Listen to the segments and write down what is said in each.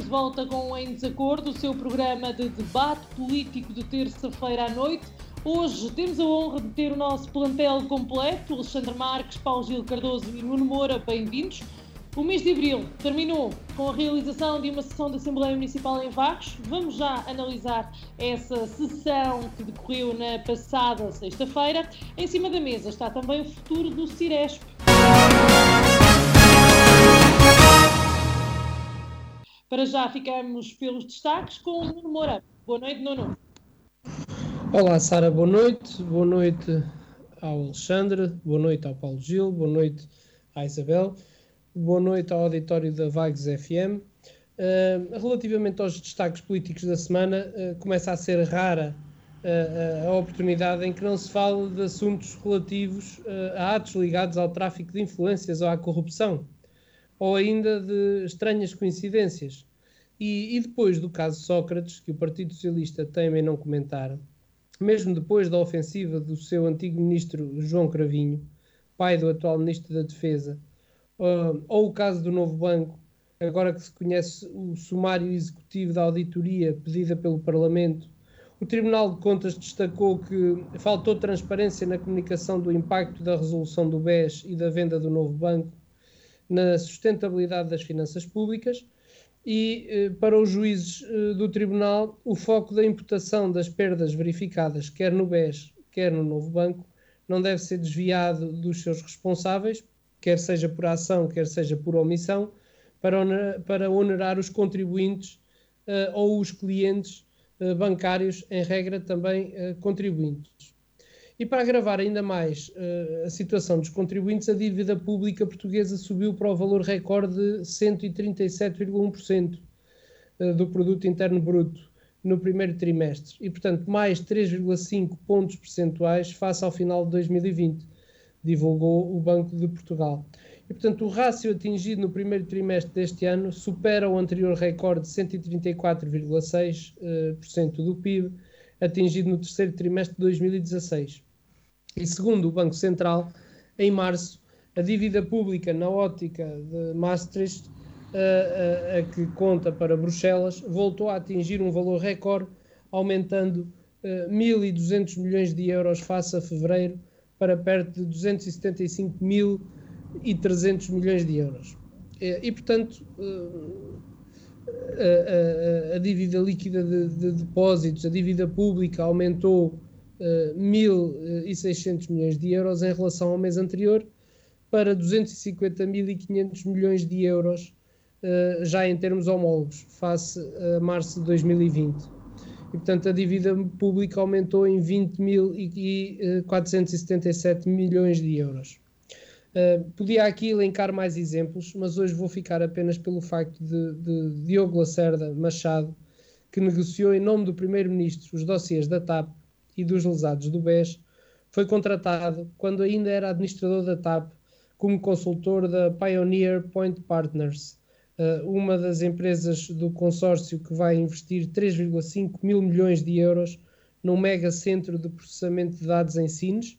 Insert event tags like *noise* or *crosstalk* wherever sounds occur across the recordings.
Estamos de volta com Em Desacordo, o seu programa de debate político de terça-feira à noite. Hoje temos a honra de ter o nosso plantel completo, Alexandre Marques, Paulo Gil Cardoso e Nuno Moura, bem-vindos. O mês de Abril terminou com a realização de uma sessão da Assembleia Municipal em Vagos. Vamos já analisar essa sessão que decorreu na passada sexta-feira. Em cima da mesa está também o futuro do Ciresp. Para já ficamos pelos destaques com o Nuno Moura. Boa noite, Nuno. Olá, Sara, boa noite. Boa noite ao Alexandre, boa noite ao Paulo Gil, boa noite à Isabel, boa noite ao auditório da Vagos FM. Uh, eh, relativamente aos destaques políticos da semana, uh, começa a ser rara uh, a oportunidade em que não se fala de assuntos relativos a atos ligados ao tráfico de influências ou à corrupção ou ainda de estranhas coincidências. E, e, depois do caso Sócrates, que o Partido Socialista teme em não comentar, mesmo depois da ofensiva do seu antigo ministro João Cravinho, pai do atual ministro da Defesa, uh, ou o caso do Novo Banco, agora que se conhece o sumário executivo da auditoria pedida pelo Parlamento, o Tribunal de Contas destacou que faltou transparência na comunicação do impacto da resolução do BES e da venda do Novo Banco, na sustentabilidade das finanças públicas e, eh, para os juízes eh, do Tribunal, o foco da imputação das perdas verificadas, quer no BES, quer no Novo Banco, não deve ser desviado dos seus responsáveis, quer seja por ação, quer seja por omissão, para, onerar, para onerar os contribuintes uh, ou os clientes bancários, em regra também contribuintes. E para agravar ainda mais uh, a situação dos contribuintes, a dívida pública portuguesa subiu para o valor recorde de 137,1% uh, do produto interno bruto no primeiro trimestre e, portanto, mais 3,5 pontos percentuais face ao final de 2020, divulgou o Banco de Portugal. E, portanto, o rácio atingido no primeiro trimestre deste ano supera o anterior recorde de 134,6% uh, do PIB, atingido no terceiro trimestre de 2016. E segundo o Banco Central, em março, a dívida pública na ótica de Maastricht, a, a, a que conta para Bruxelas, voltou a atingir um valor recorde, aumentando uh, 1.200 milhões de euros face a fevereiro para perto de 275.300 milhões de euros. E, e portanto, uh, a, a, dívida líquida de, de depósitos, a dívida pública aumentou 1.600 eh, milhões de euros em relação ao mês anterior para 250.500 milhões de euros uh, já em termos homólogos, face a março de 2020. E, portanto, a dívida pública aumentou em 20.477 milhões de euros. Uh, podia aqui elencar mais exemplos, mas hoje vou ficar apenas pelo facto de, de Diogo Lacerda Machado, que negociou em nome do Primeiro-Ministro os dossiês da TAP e dos lesados do BES, foi contratado, quando ainda era administrador da TAP, como consultor da Pioneer Point Partners, eh, uma das empresas do consórcio que vai investir 3,5 mil milhões de euros num mega centro de processamento de dados em Sines,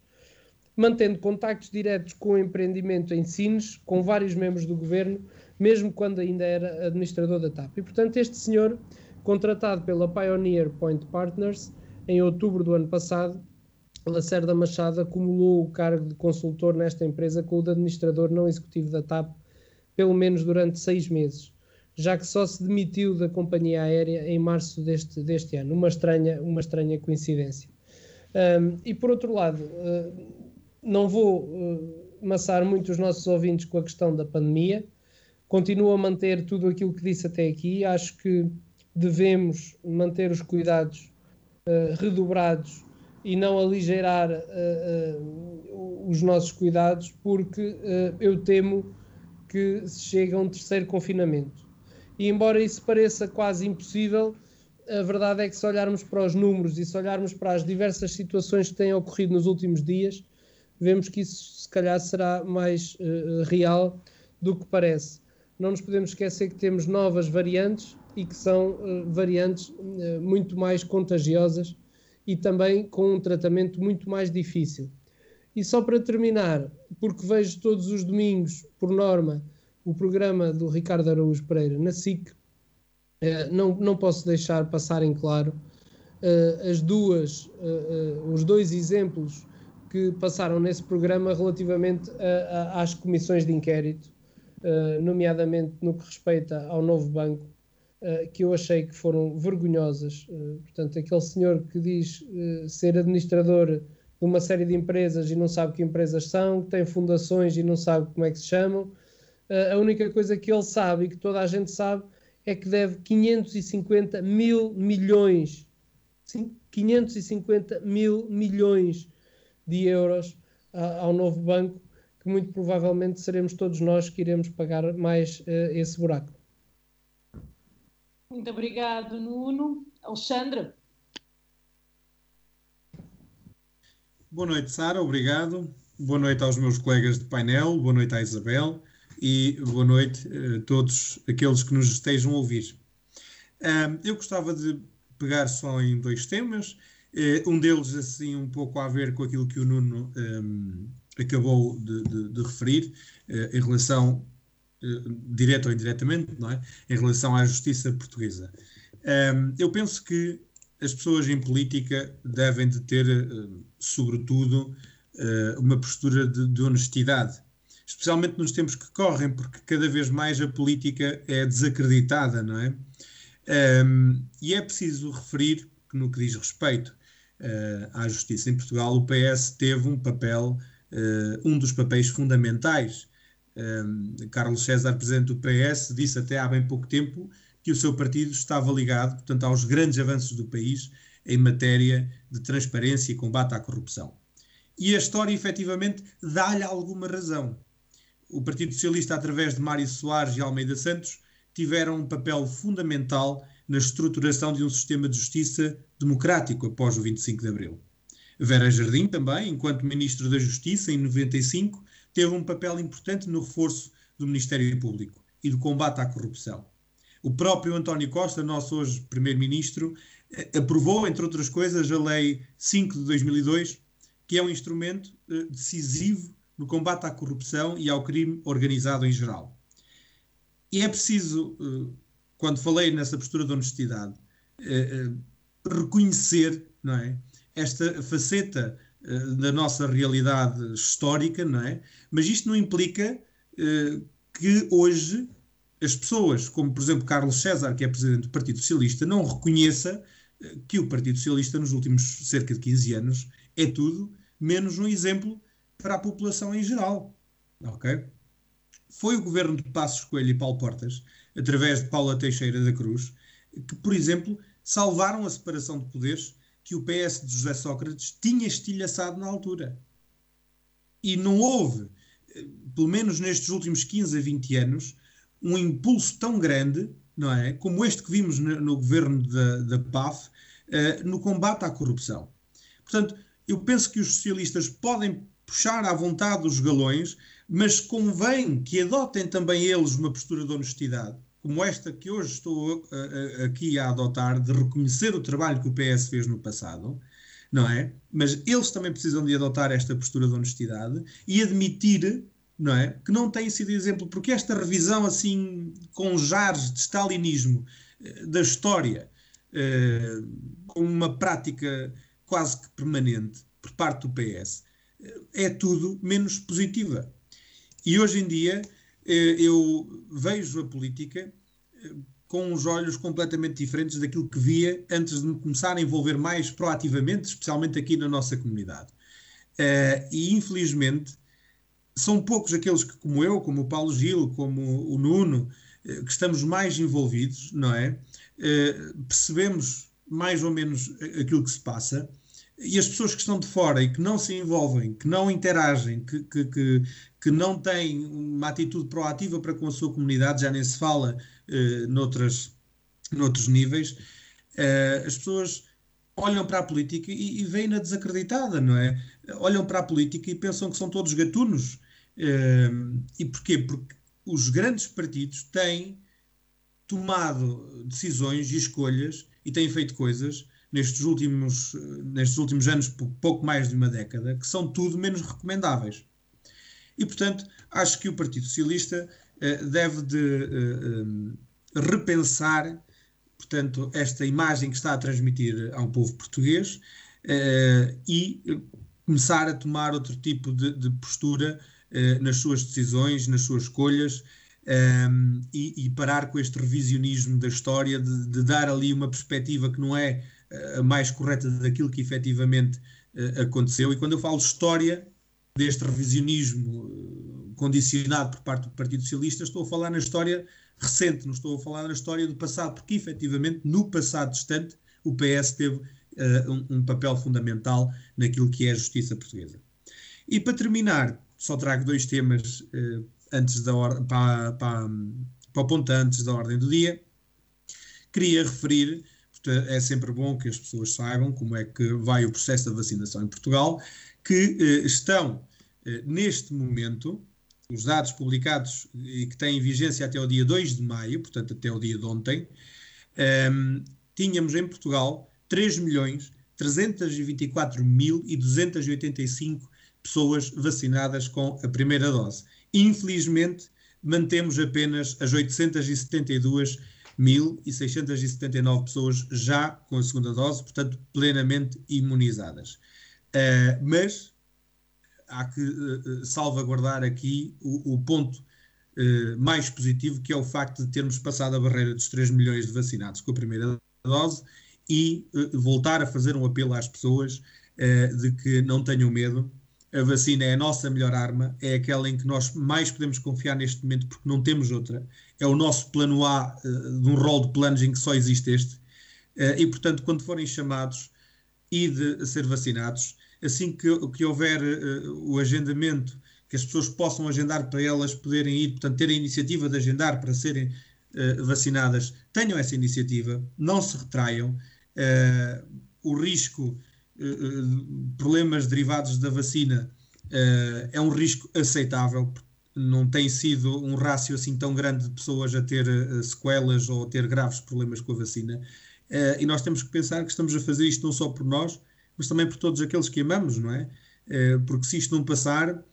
mantendo contactos diretos com o empreendimento em Sines, com vários membros do governo, mesmo quando ainda era administrador da TAP. E, portanto, este senhor, contratado pela Pioneer Point Partners, em outubro do ano passado, Lacerda Machado acumulou o cargo de consultor nesta empresa com o de administrador não executivo da TAP, pelo menos durante seis meses, já que só se demitiu da companhia aérea em março deste, deste ano. Uma estranha, uma estranha coincidência. Um, e por outro lado, uh, não vou uh, maçar muito os nossos ouvintes com a questão da pandemia. Continuo a manter tudo aquilo que disse até aqui. Acho que devemos manter os cuidados uh, redobrados e não aligeirar uh, uh, os nossos cuidados, porque eu temo que se chegue a um terceiro confinamento. E embora isso pareça quase impossível, a verdade é que se olharmos para os números e se olharmos para as diversas situações que têm ocorrido nos últimos dias, vemos que isso se calhar será mais uh, real do que parece. Não nos podemos esquecer que temos novas variantes e que são uh, variantes uh, muito mais contagiosas e também com um tratamento muito mais difícil. E só para terminar, porque vejo todos os domingos, por norma, o programa do Ricardo Araújo Pereira na SIC, eh, não, não posso deixar passar em claro eh, as duas, eh, os dois exemplos que passaram nesse programa relativamente a, a, às comissões de inquérito, nomeadamente no que respeita ao novo banco, que eu achei que foram vergonhosas. Portanto, aquele senhor que diz ser administrador de uma série de empresas e não sabe que empresas são, que tem fundações e não sabe como é que se chamam, a única coisa que ele sabe e que toda a gente sabe é que deve 550 mil milhões, sim, 550 mil milhões de euros ao novo banco, que muito provavelmente seremos todos nós que iremos pagar mais uh, esse buraco. Muito obrigado, Nuno. Alexandre. Boa noite, Sara, obrigado. Boa noite aos meus colegas de painel, boa noite à Isabel e boa noite a todos aqueles que nos estejam a ouvir. eu gostava de pegar só em dois temas, eh, um deles assim um pouco a ver com aquilo que o Nuno acabou de, de, de referir, uh, em relação, uh, direto ou indiretamente, não é? em relação à justiça portuguesa. Eu penso que as pessoas em política devem de ter, uh, sobretudo, uma postura de, de honestidade especialmente nos tempos que correm, porque cada vez mais a política é desacreditada, não é? E é preciso referir que, no que diz respeito à justiça em Portugal, o PS teve um papel, um dos papéis fundamentais. Um, Carlos César, presidente do PS, disse até há bem pouco tempo que o seu partido estava ligado, portanto, aos grandes avanços do país em matéria de transparência e combate à corrupção. E a história, efetivamente, dá-lhe alguma razão o Partido Socialista, através de Mário Soares e Almeida Santos, tiveram um papel fundamental na estruturação de um sistema de justiça democrático após o 25 de Abril. Vera Jardim também, enquanto Ministro da Justiça, em 95, teve um papel importante no reforço do Ministério Público e do combate à corrupção. O próprio António Costa, nosso hoje Primeiro-Ministro, eh, aprovou, entre outras coisas, a Lei 5 de 2002, que é um instrumento eh, decisivo no combate à corrupção e ao crime organizado em geral. E é preciso, eh, quando falei nessa postura de honestidade, reconhecer não é, esta faceta da nossa realidade histórica, não é? Mas isto não implica que hoje as pessoas, como por exemplo Carlos César, que é presidente do Partido Socialista, não reconheça que o Partido Socialista nos últimos cerca de 15 anos é tudo menos um exemplo para a população em geral. Ok? Foi o governo de Passos Coelho e Paulo Portas, através de Paula Teixeira da Cruz, que, por exemplo, salvaram a separação de poderes que o PS de José Sócrates tinha estilhaçado na altura. E não houve, eh, pelo menos nestes últimos 15 a 20 anos, um impulso tão grande, não é? Como este que vimos no, no governo da, da PAF, uh, no combate à corrupção. Portanto, eu penso que os socialistas podem puxar à vontade os galões, mas convém que adotem também eles uma postura de honestidade, como esta que hoje estou aqui a adotar, de reconhecer o trabalho que o PS fez no passado, não é? Mas eles também precisam de adotar esta postura de honestidade e admitir não é? Que não tem sido exemplo, porque esta revisão assim com jares de stalinismo eh, da história, eh, com uma prática quase que permanente por parte do PS, é tudo menos positiva. E hoje em dia eh, eu vejo a política eh, com uns olhos completamente diferentes daquilo que via antes de me começar a envolver mais proativamente, especialmente aqui na nossa comunidade. Eh, e infelizmente são poucos aqueles que, como eu, como o Paulo Gil, como o Nuno, que estamos mais envolvidos, não é? Percebemos mais ou menos aquilo que se passa e as pessoas que estão de fora e que não se envolvem, que não interagem, que, que, que não têm uma atitude proativa para com a sua comunidade, já nem se fala uh, noutras, noutros níveis, uh, as pessoas olham para a política e, e veem-na desacreditada, não é? Olham para a política e pensam que são todos gatunos. Uh, e porquê? Porque os grandes partidos têm tomado decisões e escolhas e têm feito coisas nestes últimos, nestes últimos anos, pouco mais de uma década, que são tudo menos recomendáveis. E, portanto, acho que o Partido Socialista uh, deve de uh, repensar, portanto, esta imagem que está a transmitir a um povo português e começar a tomar outro tipo de, de postura nas suas decisões, nas suas escolhas, e, e, parar com este revisionismo da história, de, de, dar ali uma perspectiva que não é a mais correta daquilo que efetivamente aconteceu. E quando eu falo história, deste revisionismo uh, condicionado por parte do Partido Socialista, estou a falar na história recente, não estou a falar na história do passado, porque efetivamente no passado distante o PS teve uh, um, um, papel fundamental naquilo que é a justiça portuguesa. E para terminar, só trago dois temas antes da para, para, para o ponto antes da ordem do dia. Queria referir é sempre bom que as pessoas saibam como é que vai o processo da vacinação em Portugal, que eh, estão eh, neste momento, os dados publicados e que têm vigência até o dia 2 de maio, portanto até o dia de ontem, eh, tínhamos em Portugal 3 milhões 324.285 pessoas vacinadas com a primeira dose. Infelizmente, mantemos apenas as 872 1.679 pessoas já com a segunda dose, portanto, plenamente imunizadas. Uh, mas há que uh, salvaguardar aqui o, o ponto uh, mais positivo, que é o facto de termos passado a barreira dos 3 milhões de vacinados com a primeira dose e voltar a fazer um apelo às pessoas de que não tenham medo a vacina é a nossa melhor arma, é aquela em que nós mais podemos confiar neste momento porque não temos outra. É o nosso plano A uh, de um rol de planos em que só existe este. Uh, e, portanto, quando forem chamados e de ser vacinados, assim que, que houver uh, o agendamento, que as pessoas possam agendar para elas poderem ir, portanto, ter a iniciativa de agendar para serem vacinadas, tenham essa iniciativa, não se retraiam. o risco eh, eh, problemas derivados da vacina eh, é um risco aceitável, não tem sido um rácio assim tão grande de pessoas a ter sequelas ou a ter graves problemas com a vacina. e nós temos que pensar que estamos a fazer isto não só por nós, mas também por todos aqueles que amamos, não é? porque se isto não passar,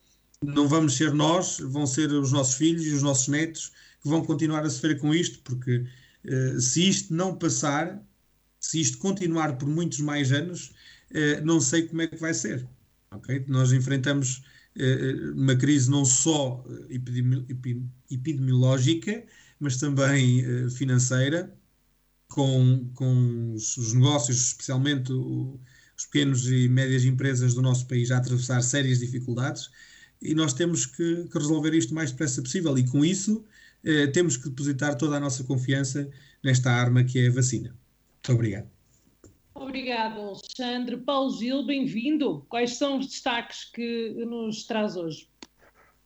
não vamos ser nós, vão ser os nossos filhos e os nossos netos que vão continuar a sofrer com isto, porque se isto não passar, se isto continuar por muitos mais anos, não sei como é que vai ser. Okay? Nós enfrentamos uma crise não só epidemiológica, mas também eh, financeira, com, com os negócios, especialmente os pequenos e médias empresas do nosso país, a atravessar sérias dificuldades, e nós temos que, que resolver isto o mais depressa possível, e com isso temos que depositar toda a nossa confiança nesta arma que é a vacina. Muito obrigado. Obrigada, Alexandre. Paulo Gil, bem-vindo. Quais são os destaques que nos traz hoje?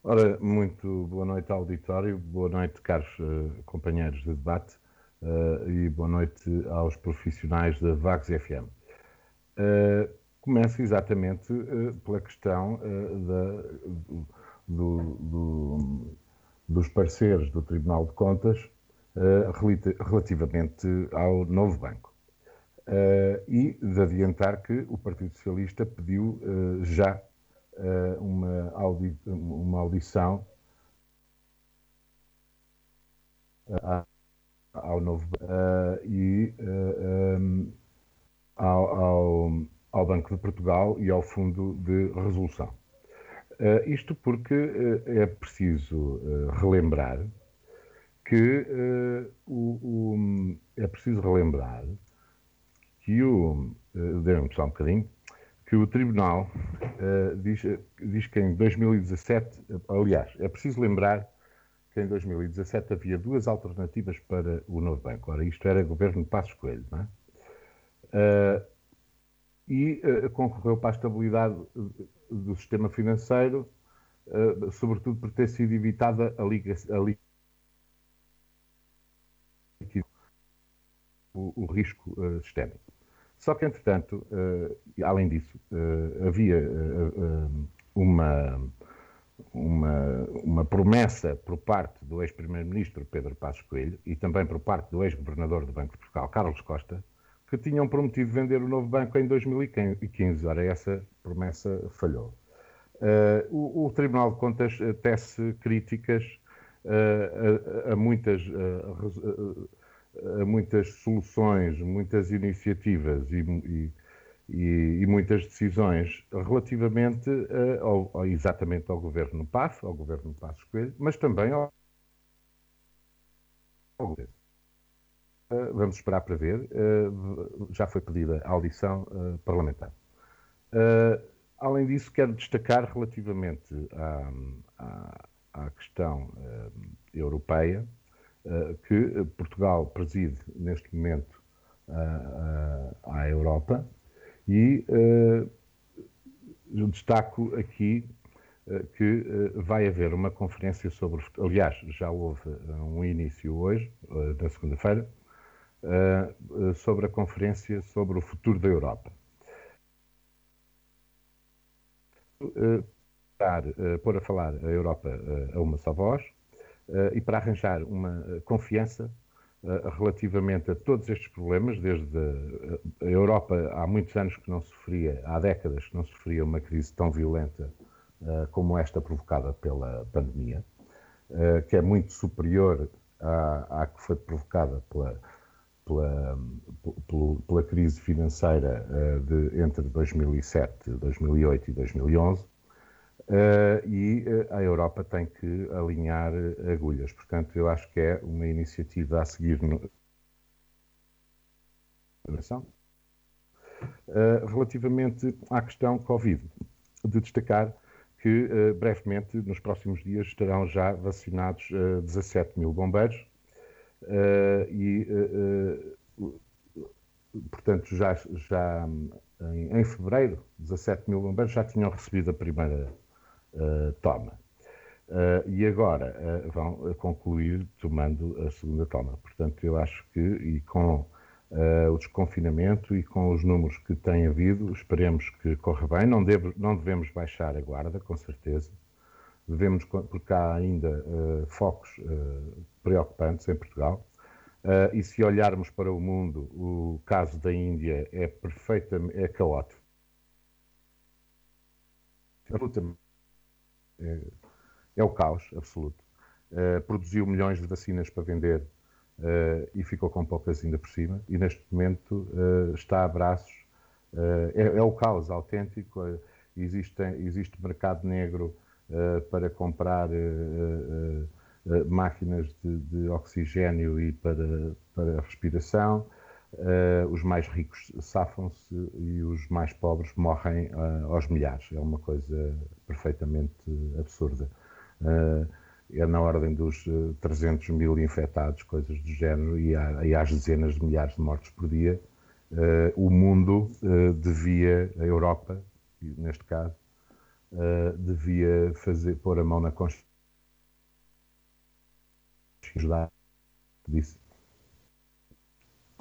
Ora, muito boa noite, auditório, boa noite, caros uh, companheiros de debate, uh, e boa noite aos profissionais da Vagos FM. Uh, começo exatamente pela questão da, do, do, dos pareceres do Tribunal de Contas relativamente ao novo banco. Uh, e de adiantar que o Partido Socialista pediu uh, já uh, uma, audi uma audição ao novo e um, ao, ao, ao, Banco de Portugal e ao Fundo de Resolução. isto porque é preciso relembrar que o, o, é preciso relembrar que o. Dê-me só um bocadinho. Que o Tribunal uh, diz, diz que em 2017. Aliás, é preciso lembrar que em 2017 havia duas alternativas para o novo banco. Ora, isto era governo de Passos Coelho, não é? Uh, e uh, concorreu para a estabilidade do sistema financeiro, uh, sobretudo por ter sido evitada a liga, a liga o, o, risco sistémico. Só que, entretanto, além disso, havia uma, uma, uma promessa por parte do ex-primeiro-ministro Pedro Passos Coelho e também por parte do ex-governador do Banco de Portugal, Carlos Costa, que tinham prometido vender o novo banco em 2015. Ora, essa promessa falhou. Uh, o, o, Tribunal de Contas uh, tece críticas uh, a, a, muitas, a muitas soluções, muitas iniciativas e, e, e, e muitas decisões relativamente ao, ao, exatamente ao governo Passo, ao governo Passos Coelho, mas também ao, ao governo. Eh, vamos esperar para ver. Eh, já foi pedida a audição eh, parlamentar. Além disso, quero destacar relativamente à, à, à questão europeia que Portugal preside neste momento à Europa e destaco aqui que vai haver uma conferência sobre. Aliás, já houve um início hoje, na segunda-feira, sobre a Conferência sobre o Futuro da Europa. Pôr a falar a Europa a uma só voz e para arranjar uma confiança relativamente a todos estes problemas, desde a Europa há muitos anos que não sofria, há décadas que não sofria uma crise tão violenta como esta provocada pela pandemia, que é muito superior à, à que foi provocada pela, pela, pela, crise financeira de, entre 2007, 2008 e 2011, uh, e uh, a Europa tem que alinhar agulhas. Portanto, eu acho que é uma iniciativa a seguir no... relativamente à questão Covid, de destacar que brevemente, nos próximos dias, estarão já vacinados 17 mil bombeiros, Uh, e, uh, portanto, já, já em, em, fevereiro, 17 mil bombeiros já tinham recebido a primeira toma. e agora vão concluir tomando a segunda toma. Portanto, eu acho que, e com o desconfinamento e com os números que tem havido, esperemos que corra bem. Não, deve, não devemos baixar a guarda, com certeza devemos, porque há ainda uh, focos uh, preocupantes em Portugal. Uh, e se olharmos para o mundo, o caso da Índia é perfeitamente é caótico. É, é o caos absoluto. produziu milhões de vacinas para vender e ficou com poucas ainda por cima. E neste momento está a braços. É, é, o caos autêntico. existe, existe mercado negro uh, para comprar uh, máquinas de, de, oxigênio e para, para respiração. Os mais ricos safam-se e os mais pobres morrem aos milhares. É uma coisa perfeitamente absurda. é na ordem dos 300 mil infectados, coisas do género, e há, e há dezenas de milhares de mortes por dia. Uh, o mundo uh, devia, a Europa, neste caso, uh, devia fazer, pôr a mão na consciência disso.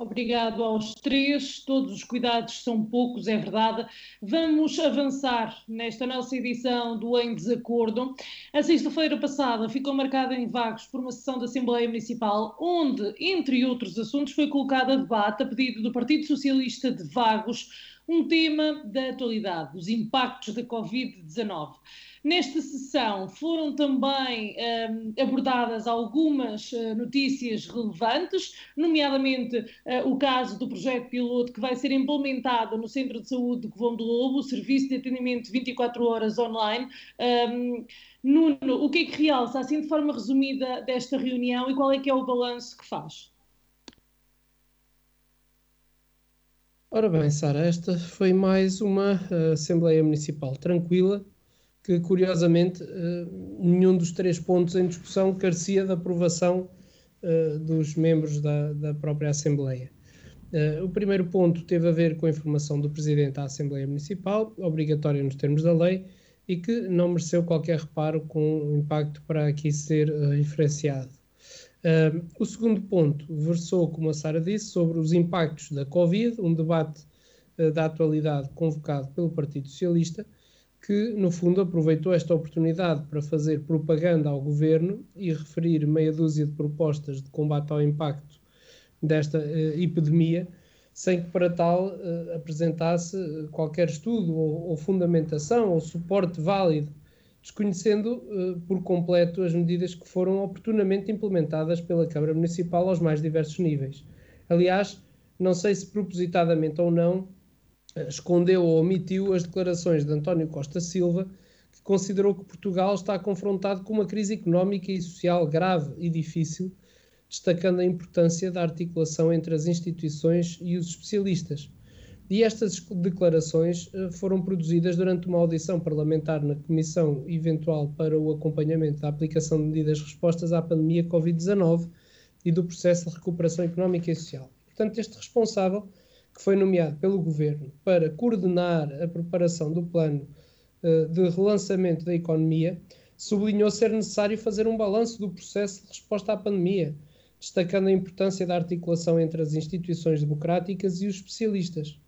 Obrigado aos três. Todos os cuidados são poucos, é verdade. Vamos avançar nesta nossa edição do Em Desacordo. A sexta-feira passada ficou marcada em Vagos por uma sessão da Assembleia Municipal, onde, entre outros assuntos, foi colocada a debate a pedido do Partido Socialista de Vagos um tema da atualidade, os impactos da Covid-19. Nesta sessão foram também um, abordadas algumas uh, notícias relevantes, nomeadamente uh, o caso do projeto piloto que vai ser implementado no Centro de Saúde de Covão do Lobo, o serviço de atendimento 24 horas online. Um, Nuno, o que é que realça, assim de forma resumida, desta reunião e qual é que é o balanço que faz? Ora bem, Sara, esta foi mais uma uh, Assembleia Municipal tranquila, que curiosamente uh, nenhum dos três pontos em discussão carecia da aprovação uh, dos membros da, da própria Assembleia. O primeiro ponto teve a ver com a informação do Presidente à Assembleia Municipal, obrigatória nos termos da lei, e que não mereceu qualquer reparo com impacto para aqui ser referenciado. O segundo ponto versou, como a Sara disse, sobre os impactos da Covid, um debate uh, da atualidade convocado pelo Partido Socialista, que, no fundo, aproveitou esta oportunidade para fazer propaganda ao governo e referir meia dúzia de propostas de combate ao impacto desta uh, epidemia, sem que para tal uh, apresentasse qualquer estudo ou, ou, fundamentação ou suporte válido, desconhecendo uh, por completo as medidas que foram oportunamente implementadas pela Câmara Municipal aos mais diversos níveis. Aliás, não sei se propositadamente ou não, escondeu ou omitiu as declarações de António Costa Silva, que considerou que Portugal está confrontado com uma crise económica e social grave e difícil destacando a importância da articulação entre as instituições e os especialistas. E estas declarações eh, foram produzidas durante uma audição parlamentar na Comissão Eventual para o Acompanhamento da Aplicação de Medidas Respostas à Pandemia Covid-19 e do Processo de Recuperação Económica e Social. Portanto, este responsável, que foi nomeado pelo Governo para coordenar a preparação do plano uh, de relançamento da economia, sublinhou ser necessário fazer um balanço do processo de resposta à pandemia destacando a importância da articulação entre as instituições democráticas e os especialistas.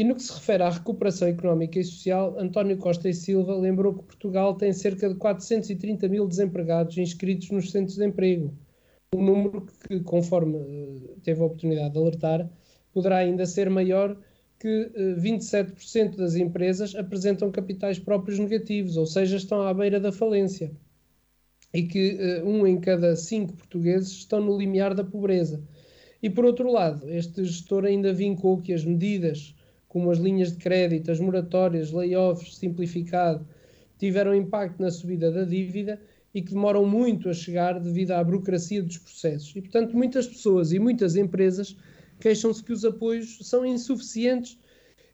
E no que se refere à recuperação económica e social, António Costa e Silva lembrou que Portugal tem cerca de 430 mil desempregados inscritos nos centros de emprego, um número que, conforme uh, teve a oportunidade de alertar, poderá ainda ser maior que uh, eh, 27% das empresas apresentam capitais próprios negativos, ou seja, estão à beira da falência e que uh, um em cada cinco portugueses estão no limiar da pobreza. E por outro lado, este gestor ainda vincou que as medidas, como as linhas de crédito, as moratórias, layoffs, simplificado, tiveram impacto na subida da dívida e que demoram muito a chegar devido à burocracia dos processos. E, portanto, muitas pessoas e muitas empresas queixam-se que os apoios são insuficientes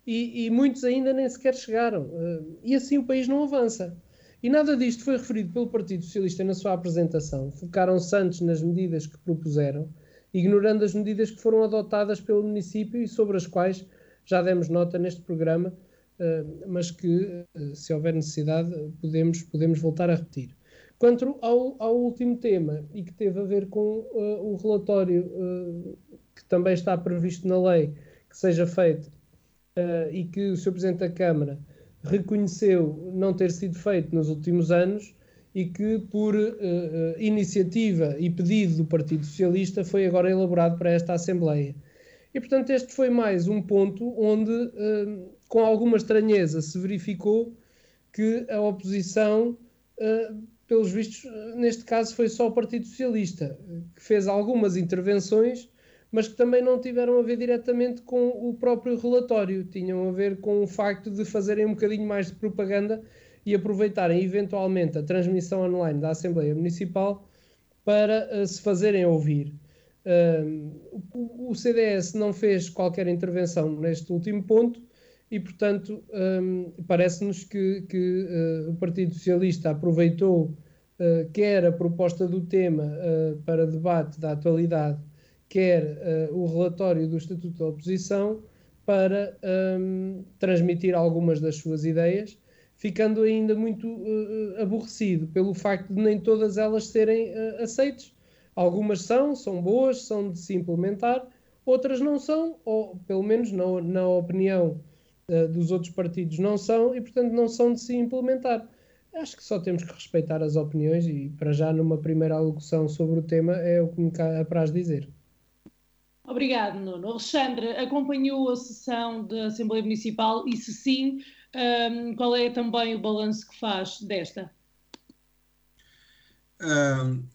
e, e, muitos ainda nem sequer chegaram. Uh, e assim o país não avança. E nada disto foi referido pelo Partido Socialista na sua apresentação. Focaram-se antes nas medidas que propuseram, ignorando as medidas que foram adotadas pelo município e sobre as quais já demos nota neste programa, eh, mas que, eh, se houver necessidade, podemos, podemos voltar a repetir. Quanto ao, ao último tema, e que teve a ver com uh, o relatório uh, que também está previsto na lei que seja feito uh, e que o Sr. Presidente da Câmara reconheceu não ter sido feito nos últimos anos e que, por iniciativa e pedido do Partido Socialista, foi agora elaborado para esta Assembleia. E, portanto, este foi mais um ponto onde, uh, com alguma estranheza, se verificou que a oposição, uh, pelos vistos, neste caso foi só o Partido Socialista, que fez algumas intervenções mas que também não tiveram a ver diretamente com o próprio relatório, tinham a ver com o facto de fazerem um bocadinho mais de propaganda e aproveitarem eventualmente a transmissão online da Assembleia Municipal para uh, se fazerem ouvir. Uh, o, CDS não fez qualquer intervenção neste último ponto e, portanto, um, parece-nos que, que uh, o Partido Socialista aproveitou quer a proposta do tema para debate da atualidade quer uh, o relatório do Estatuto da Oposição para um, transmitir algumas das suas ideias, ficando ainda muito uh, aborrecido pelo facto de nem todas elas serem uh, aceites. Algumas são, são boas, são de se implementar, outras não são, ou pelo menos na, opinião uh, dos outros partidos não são, e portanto não são de se implementar. Acho que só temos que respeitar as opiniões e, para já, numa primeira alocução sobre o tema, é o que me apraz dizer. Obrigado, Nuno. Alexandre, acompanhou a sessão da Assembleia Municipal e, se sim, um, qual é também o balanço que faz desta?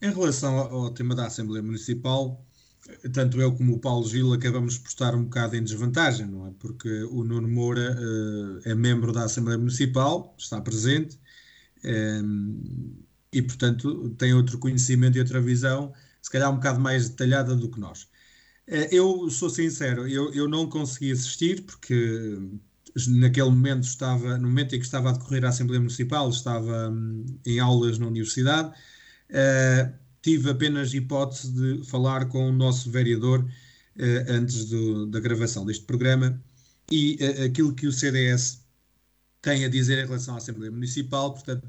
Em relação ao, tema da Assembleia Municipal, tanto eu como o Paulo Gil acabamos por estar um bocado em desvantagem, não é? Porque o Nuno Moura uh, é membro da Assembleia Municipal, está presente, um, e, portanto, tem outro conhecimento e outra visão, se calhar um bocado mais detalhada do que nós. Eh, eu sou sincero, eu, eu não consegui assistir porque naquele momento estava, no momento em que estava a decorrer a Assembleia Municipal, estava hum, em aulas na universidade. Uh, tive apenas hipótese de falar com o nosso vereador antes do, da gravação deste programa e aquilo que o CDS tem a dizer em relação à Assembleia Municipal, portanto,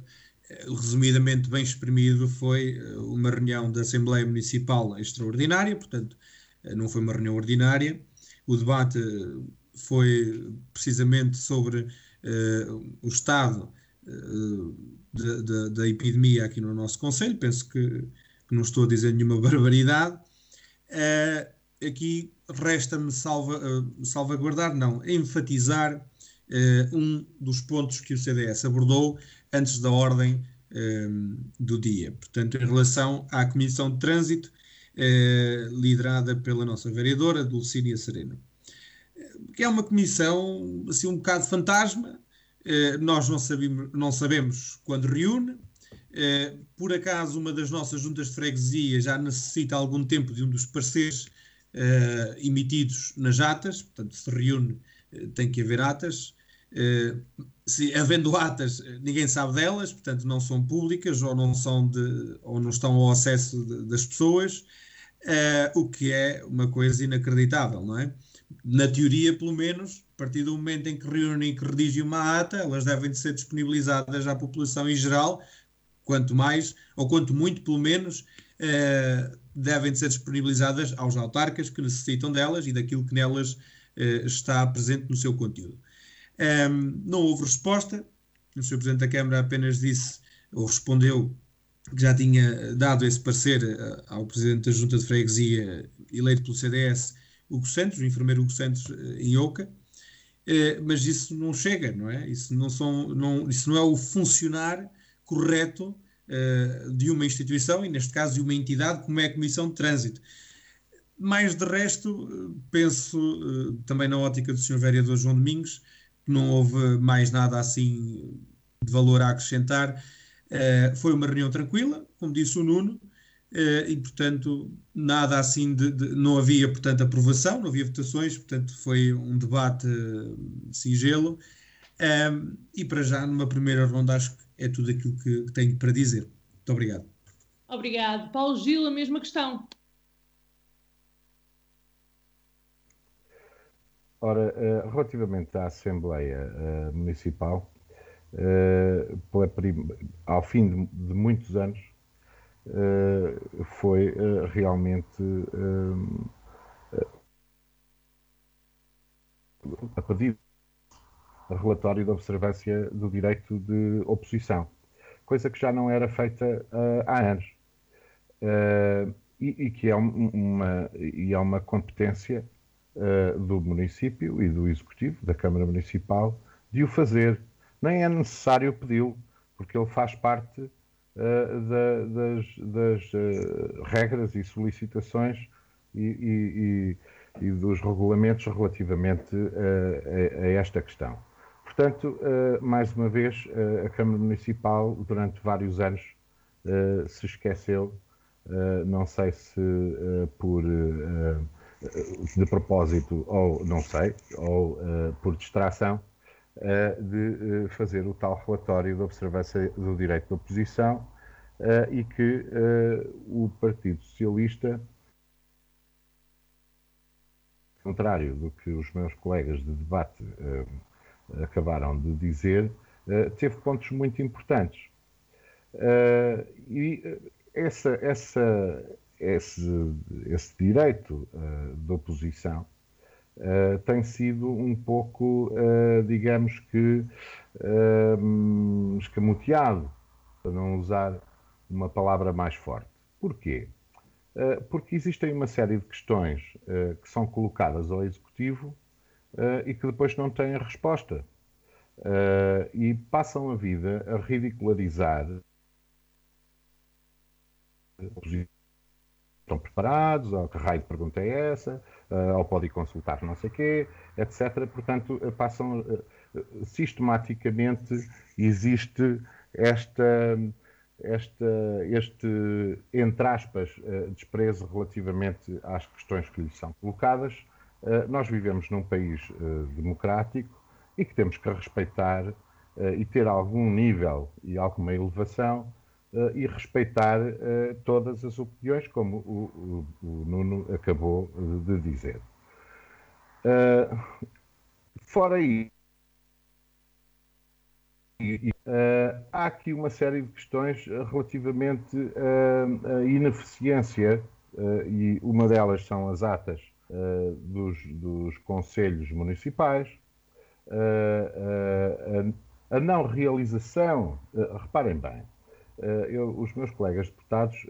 resumidamente bem exprimido, foi uma reunião da Assembleia Municipal extraordinária, portanto, não foi uma reunião ordinária. O debate foi precisamente sobre uh, o estado uh, da epidemia aqui no nosso Conselho. Penso que, que, não estou a dizer nenhuma *laughs* barbaridade. Uh, aqui resta-me salva, salvaguardar, não, enfatizar um dos pontos que o CDS abordou antes da ordem do dia. Portanto, em relação à Comissão de Trânsito, liderada pela nossa vereadora, Dulcínia Serena que é uma comissão assim um bocado fantasma. Eh, nós não sabemos, não sabemos quando reúne. Eh, por acaso, uma das nossas juntas de freguesia já necessita algum tempo de um dos pareceres eh, emitidos nas atas, portanto, se reúne, tem que haver atas. se havendo atas, ninguém sabe delas, portanto, não são públicas ou não, são de, ou não estão ao acesso de, das pessoas, o que é uma coisa inacreditável, não é? Na teoria, pelo menos, a partir do momento em que reúnem e que redigem uma ata, elas devem de ser disponibilizadas à população em geral, quanto mais, ou quanto muito, pelo menos, eh, devem de ser disponibilizadas aos autarcas que necessitam delas e daquilo que nelas eh, está presente no seu conteúdo. Um, não houve resposta, o Sr. Presidente da Câmara apenas disse, ou respondeu, que já tinha dado esse parecer uh, ao Presidente da Junta de Freguesia, eleito pelo CDS, Hugo Santos, o enfermeiro Hugo Santos eh, em Oca, eh, mas isso não chega, não é? Isso não, são, não, isso não é o funcionar correto eh, de uma instituição, e neste caso de uma entidade como é a Comissão de Trânsito. Mais de resto, penso, também na ótica do Sr. Vereador João Domingos, que não houve mais nada assim de valor a acrescentar. Foi uma reunião tranquila, como disse o Nuno, e, portanto, nada assim de, de, não havia, portanto, aprovação, não havia votações, portanto, foi um debate uh, singelo. Um, e para já, numa primeira ronda, acho que é tudo aquilo que, tenho para dizer. Muito obrigado. Obrigado. Paulo Gil, a mesma questão. Ora, uh, relativamente à Assembleia Municipal, ao fim de muitos anos, uh, foi uh, realmente uh, a pedido relatório de observância do direito de oposição, coisa que já não era feita há anos. E, e, que é uma, e é uma competência do município e do executivo, da Câmara Municipal, de o fazer. Nem é necessário pedi-lo, porque ele faz parte uh, da, das, das uh, regras e solicitações e, e, e, dos regulamentos relativamente a, a, esta questão. Portanto, mais uma vez, a Câmara Municipal, durante vários anos, se esqueceu, não sei se por de propósito ou não sei, ou por distração, de fazer o tal relatório de observância do direito da oposição e que o Partido Socialista, contrário do que os meus colegas de debate acabaram de dizer, teve pontos muito importantes. e essa, essa, esse, esse direito de oposição Uh, tem sido um pouco, uh, digamos que, uh, escamoteado, para não usar uma palavra mais forte. Porquê? porque existem uma série de questões que são colocadas ao Executivo e que depois não têm a resposta. e passam a vida a ridicularizar estão preparados, ou que raio de pergunta é essa, uh, ou podem consultar não sei o quê, etc. Portanto, uh, passam uh, sistematicamente existe esta, esta, este, entre aspas, desprezo relativamente às questões que lhe são colocadas. nós vivemos num país democrático e que temos que respeitar e ter algum nível e alguma elevação e respeitar todas as opiniões, como o, o, o Nuno acabou de dizer. fora isso, Uh, há aqui uma série de questões relativamente uh, à ineficiência, uh, e uma delas são as atas dos, dos conselhos municipais, a, a, não realização. reparem bem, eu, os meus colegas deputados,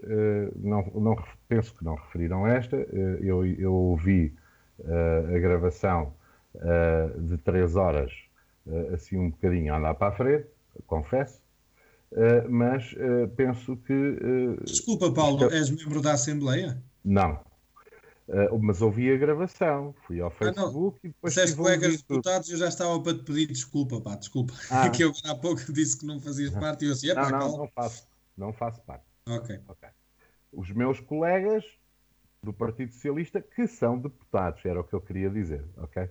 não, não, penso que não referiram esta, eu, eu ouvi a gravação de três horas assim um bocadinho a andar para a frente, confesso, mas penso que. Desculpa, Paulo, és membro da Assembleia? Não. Mas ouvi a gravação, fui ao Facebook ah, e depois. Se és colegas deputados, eu já estava para te pedir desculpa, pá, desculpa. Ah. *laughs* que eu há pouco disse que não fazias parte e eu assim, não, não, não faço, não faço parte. Ok. okay. Os meus colegas do Partido Socialista que são deputados, era o que eu queria dizer, ok?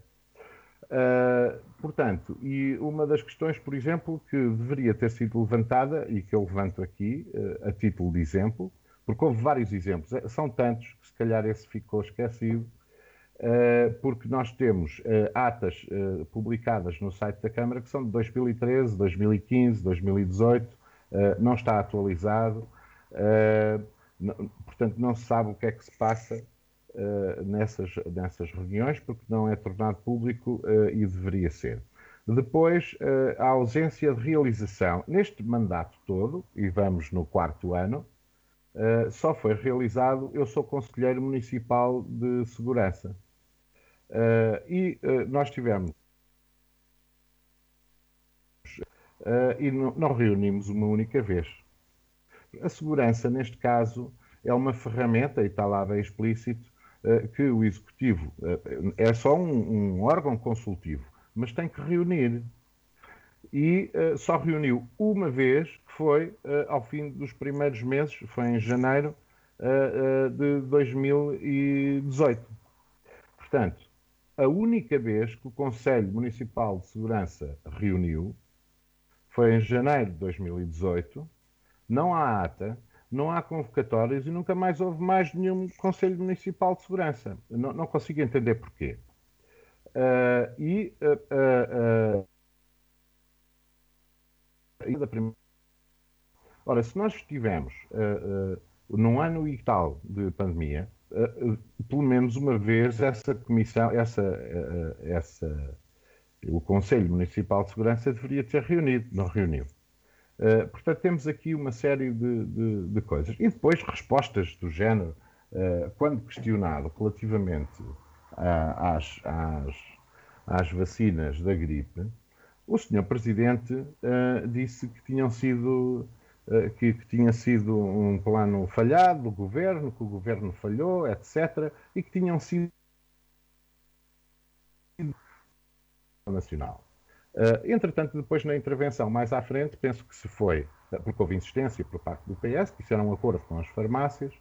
Uh, portanto, e uma das questões, por exemplo, que deveria ter sido levantada e que eu levanto aqui uh, a título de exemplo, porque houve vários exemplos, eh, são tantos que se calhar esse ficou esquecido, uh, porque nós temos atas publicadas no site da Câmara que são de 2013, 2015, 2018, não está atualizado, portanto não se sabe o que é que se passa nessas, nessas reuniões, porque não é tornado público e deveria ser. Depois, a ausência de realização. Neste mandato todo, e vamos no quarto ano, só foi realizado. Eu sou Conselheiro Municipal de Segurança. e nós tivemos. e não, reunimos uma única vez. A segurança, neste caso, é uma ferramenta, e está lá bem explícito, eh, que o Executivo eh, é só um, um órgão consultivo, mas tem que reunir. E uh, só reuniu uma vez, foi uh, ao fim dos primeiros meses, foi em janeiro uh, de 2018. Portanto, a única vez que o Conselho Municipal de Segurança reuniu foi em janeiro de 2018. Não há ata, não há convocatórias e nunca mais houve mais nenhum Conselho Municipal de Segurança. Não, não consigo entender porquê. Uh, e uh, uh, Ora, se nós estivemos num ano e tal de pandemia, pelo menos uma vez essa comissão, essa, essa, o Conselho Municipal de Segurança deveria ter reunido, não reuniu. Uh, portanto, temos aqui uma série de, de, de, coisas. E depois respostas do género, uh, quando questionado relativamente uh, às, às, às, vacinas da gripe, o senhor Presidente disse que tinham sido que, que, tinha sido um plano falhado do governo, que o governo falhou, etc., e que tinham sido nacional. Uh, entretanto, depois na intervenção mais à frente, penso que se foi, uh, porque houve insistência por parte do PS, que era um acordo com as farmácias,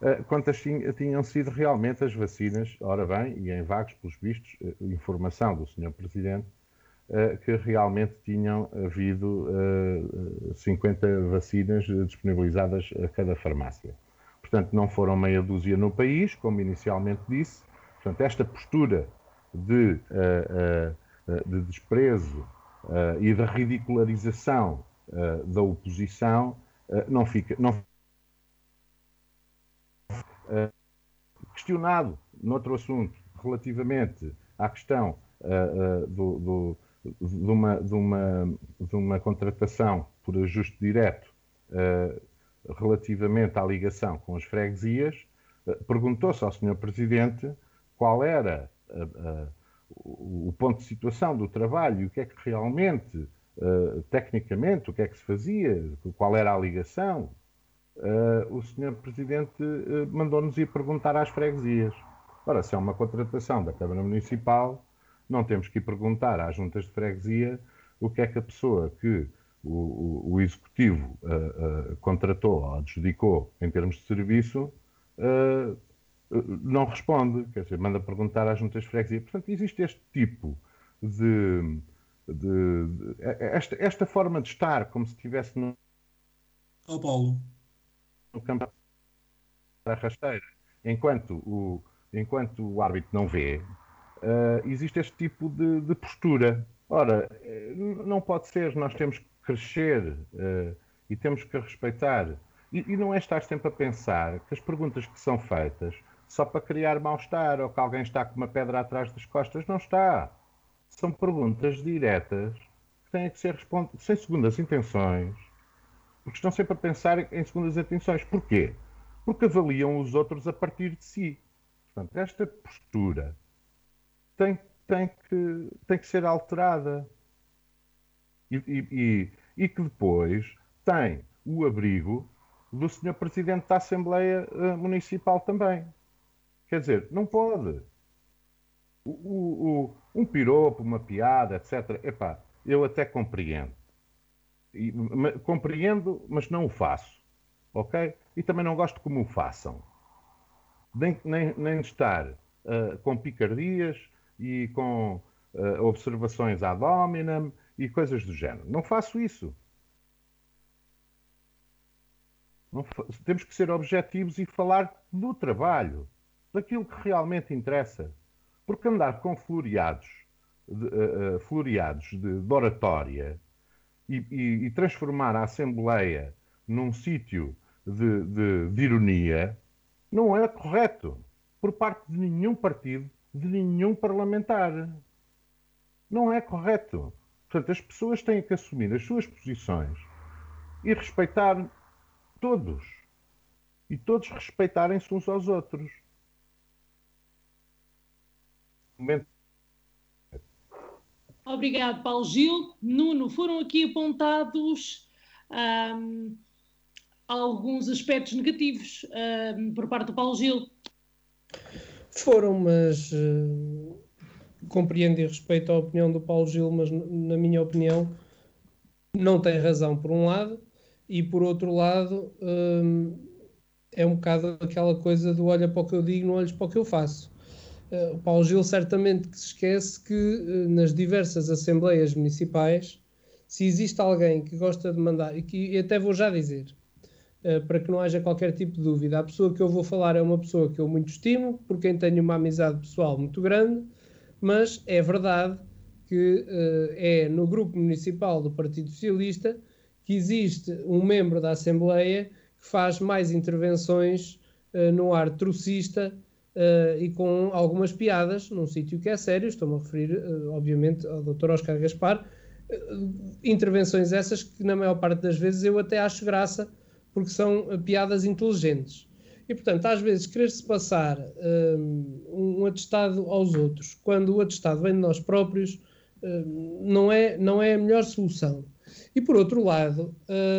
uh, quantas tinham sido realmente as vacinas, ora bem, e em vagos, pelos vistos, informação do Sr. Presidente, que realmente tinham havido 50 vacinas disponibilizadas a cada farmácia. Portanto, não foram meia dúzia no país, como inicialmente disse. Portanto, esta postura de eh, de desprezo eh, e de ridicularização eh, da oposição não fica. Não, questionado noutro assunto relativamente à questão do, do, de, uma, de, uma, de uma contratação por ajuste direto relativamente à ligação com as freguesias, perguntou-se ao Sr. Presidente qual era a, o ponto de situação do trabalho, o que é que realmente, uh, tecnicamente, o que é que se fazia, qual era a ligação, uh, o Sr. Presidente uh, mandou-nos ir perguntar às freguesias. Ora, se é uma contratação da Câmara Municipal, não temos que ir perguntar às juntas de freguesia o que é que a pessoa que o, o, o Executivo contratou ou adjudicou em termos de serviço não responde, quer dizer, manda perguntar às juntas de freguesia. Portanto, existe este tipo de. de, de esta, esta, forma de estar, como se estivesse no. Ao Paulo. No campo da rasteira. Enquanto o, enquanto o árbitro não vê, uh, existe este tipo de, de, postura. Ora, eh, não pode ser, nós temos que crescer uh, e temos que respeitar. E, e não é estar sempre a pensar que as perguntas que são feitas só para criar mal-estar ou que alguém está com uma pedra atrás das costas. Não está. São perguntas diretas que têm que ser respondidas sem segundas intenções, porque estão sempre a pensar em segundas intenções. Porquê? Porque avaliam os outros a partir de si. Portanto, esta postura tem, tem, que, tem que ser alterada. E, e, e, e que depois tem o abrigo do Sr. Presidente da Assembleia eh, Municipal também. Quer dizer, não pode. O, o, o, um piropo, uma piada, etc. Epá, eu até compreendo. E, compreendo, mas não o faço. Ok? E também não gosto como o façam. Nem, nem, nem estar uh, com picardias e com uh, observações ad hominem e coisas do género. Não faço isso. Não, temos que ser objetivos e falar do trabalho, daquilo que realmente interessa. Porque andar com floreados de, uh, uh, floreados de, de oratória e, e, e, transformar a Assembleia num sítio de, de, de ironia não é correto por parte de nenhum partido, de nenhum parlamentar. Não é correto. Portanto, as pessoas têm que assumir as suas posições e respeitar todos. E todos respeitarem-se uns aos outros. Obrigado, Paulo Gil. Nuno, foram aqui apontados alguns aspectos negativos por parte do Paulo Gil. Foram, mas uh, compreendo e respeito a opinião do Paulo Gil, mas na minha opinião não tem razão por um lado e por outro lado hum, é um bocado aquela coisa do olha para o que eu digo, não olhes para o que eu faço. Uh, o Paulo Gil certamente que se esquece que uh, nas diversas assembleias municipais, se existe alguém que gosta de mandar, e que e até vou já dizer, para que não haja qualquer tipo de dúvida, a pessoa que eu vou falar é uma pessoa que eu muito estimo, por quem tenho uma amizade pessoal muito grande, mas é verdade que é no grupo municipal do Partido Socialista que existe um membro da Assembleia que faz mais intervenções uh, no ar trocista uh, e com algumas piadas num sítio que é sério. Estou-me a referir, uh, obviamente, ao Dr. Oscar Gaspar. intervenções essas que, na maior parte das vezes, eu até acho graça, porque são piadas inteligentes. E, portanto, às vezes, querer-se passar um, um atestado aos outros, quando o atestado vem de nós próprios, não, é, não é a melhor solução. E por outro lado,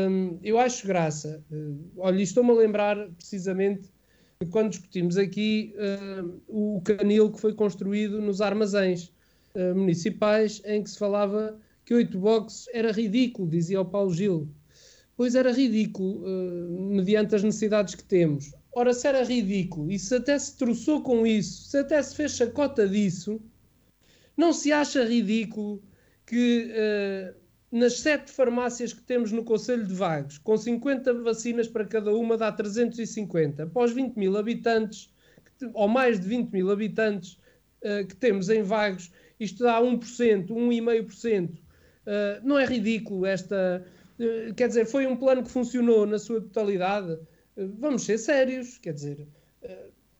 hum, eu acho graça. Hum, olha, estou-me a lembrar precisamente quando discutimos aqui hum, o canil que foi construído nos armazéns municipais, em que se falava que oito boxes era ridículo, dizia o Paulo Gil. Pois era ridículo, mediante as necessidades que temos. Ora, se era ridículo e se até se troçou com isso, se até se fez chacota disso, não se acha ridículo que uh, nas sete farmácias que temos no Conselho de Vagos, com 50 vacinas para cada uma, dá 350. Após 20 mil habitantes, ou mais de 20 mil habitantes uh, que temos em Vagos, isto dá 1%, 1,5%. Uh, não é ridículo esta. Uh, quer dizer, foi um plano que funcionou na sua totalidade. Uh, vamos ser sérios, quer dizer.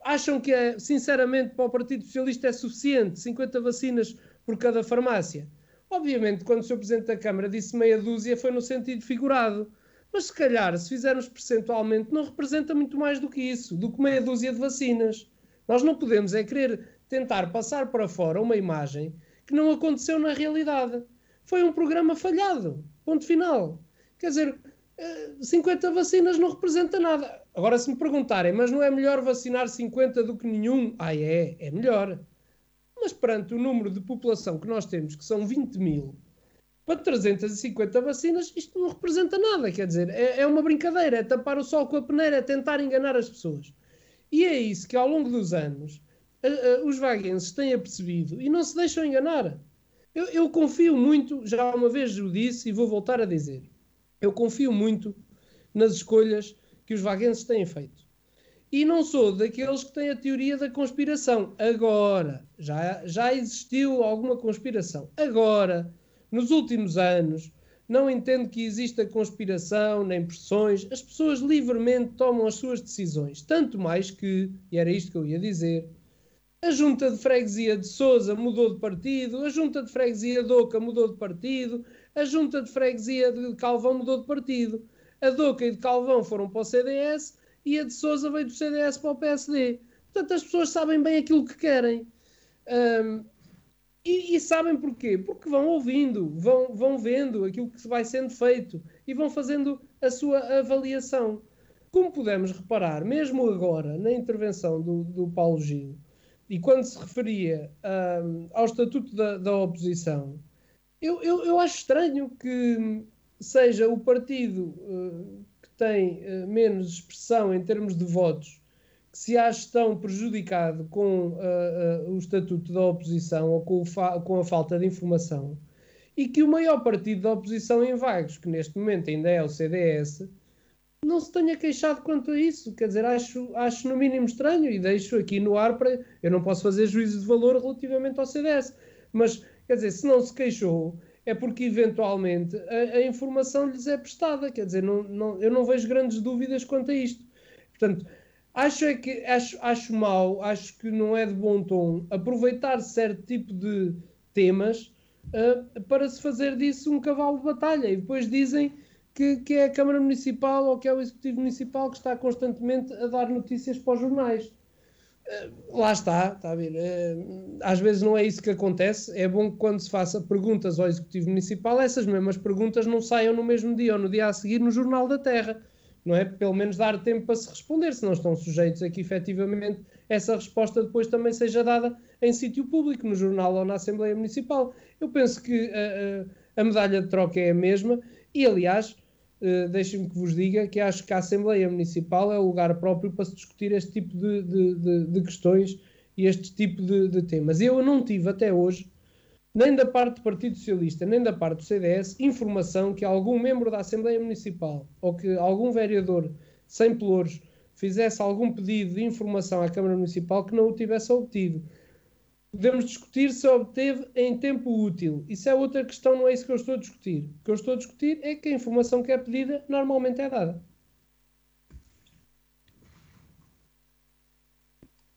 acham que, é, sinceramente, para o Partido Socialista é suficiente 50 vacinas por cada farmácia? Obviamente, quando o Sr. Presidente da Câmara disse meia dúzia, foi no sentido figurado. Mas se calhar, se fizermos percentualmente, não representa muito mais do que isso, do que meia dúzia de vacinas. Nós não podemos é querer tentar passar para fora uma imagem que não aconteceu na realidade. Foi um programa falhado. Ponto final. Quer dizer, 50 eh, vacinas não representa nada. Agora, se me perguntarem, mas não é melhor vacinar 50 do que nenhum? Ah, é, é melhor. Mas perante o número de população que nós temos, que são 20 mil, para 350 vacinas, isto não representa nada. Quer dizer, é, é uma brincadeira, é tapar o sol com a peneira, é tentar enganar as pessoas. E é isso que ao longo dos anos a, a, os vaguenses têm apercebido e não se deixam enganar. Eu, eu, confio muito, já uma vez o disse e vou voltar a dizer, eu confio muito nas escolhas que os vaguenses têm feito. E não sou daqueles que têm a teoria da conspiração. Agora, já, já existiu alguma conspiração. Agora, nos últimos anos, não entendo que exista conspiração nem pressões. As pessoas livremente tomam as suas decisões. Tanto mais que, e era isto que eu ia dizer, a junta de freguesia de Souza mudou de partido, a junta de freguesia de Oca mudou de partido, a junta de freguesia de Calvão mudou de partido. A de Oca e de Calvão foram para o CDS e a de Souza veio do CDS para o PSD. Portanto, as pessoas sabem bem aquilo que querem. Um, e, e, sabem porquê? Porque vão ouvindo, vão, vão vendo aquilo que vai sendo feito e vão fazendo a sua avaliação. Como pudemos reparar, mesmo agora, na intervenção do, do Paulo Gil, e quando se referia um, ao estatuto da, da oposição, eu, eu, eu, acho estranho que seja o partido uh, tem uh, menos expressão em termos de votos, que se acha tão prejudicado com uh, o estatuto da oposição ou com, com, a falta de informação, e que o maior partido da oposição em Vagos, que neste momento ainda é o CDS, não se tenha queixado quanto a isso. Quer dizer, acho, acho no mínimo estranho e deixo aqui no ar para. Eu não posso fazer juízo de valor relativamente ao CDS, mas quer dizer, se não se queixou é porque eventualmente a, a, informação lhes é prestada. Quer dizer, não, não, eu não vejo grandes dúvidas quanto a isto. Portanto, acho é que acho, acho mal, acho que não é de bom tom aproveitar certo tipo de temas uh, para se fazer disso um cavalo de batalha e depois dizem que, que é a Câmara Municipal ou que é o Executivo Municipal que está constantemente a dar notícias para os jornais. Eh, lá está, está a ver. Eh, às vezes não é isso que acontece. É bom que quando se faça perguntas ao Executivo Municipal, essas mesmas perguntas não saiam no mesmo dia ou no dia a seguir no Jornal da Terra. Não é? Pelo menos dar tempo para se responder, se não estão sujeitos a que efetivamente essa resposta depois também seja dada em sítio público, no jornal ou na Assembleia Municipal. Eu penso que a, eh, a, a medalha de troca é a mesma e, aliás, uh, deixem-me que vos diga que acho que a Assembleia Municipal é o lugar próprio para se discutir este tipo de, de, de, de questões e este tipo de, temas. Eu não tive até hoje, nem da parte do Partido Socialista, nem da parte do CDS, informação que algum membro da Assembleia Municipal ou que algum vereador sem pelouros fizesse algum pedido de informação à Câmara Municipal que não o tivesse obtido podemos discutir se obteve em tempo útil. Isso é outra questão, não é isso que eu estou a discutir. O que eu estou a discutir é que a informação que é pedida normalmente é dada.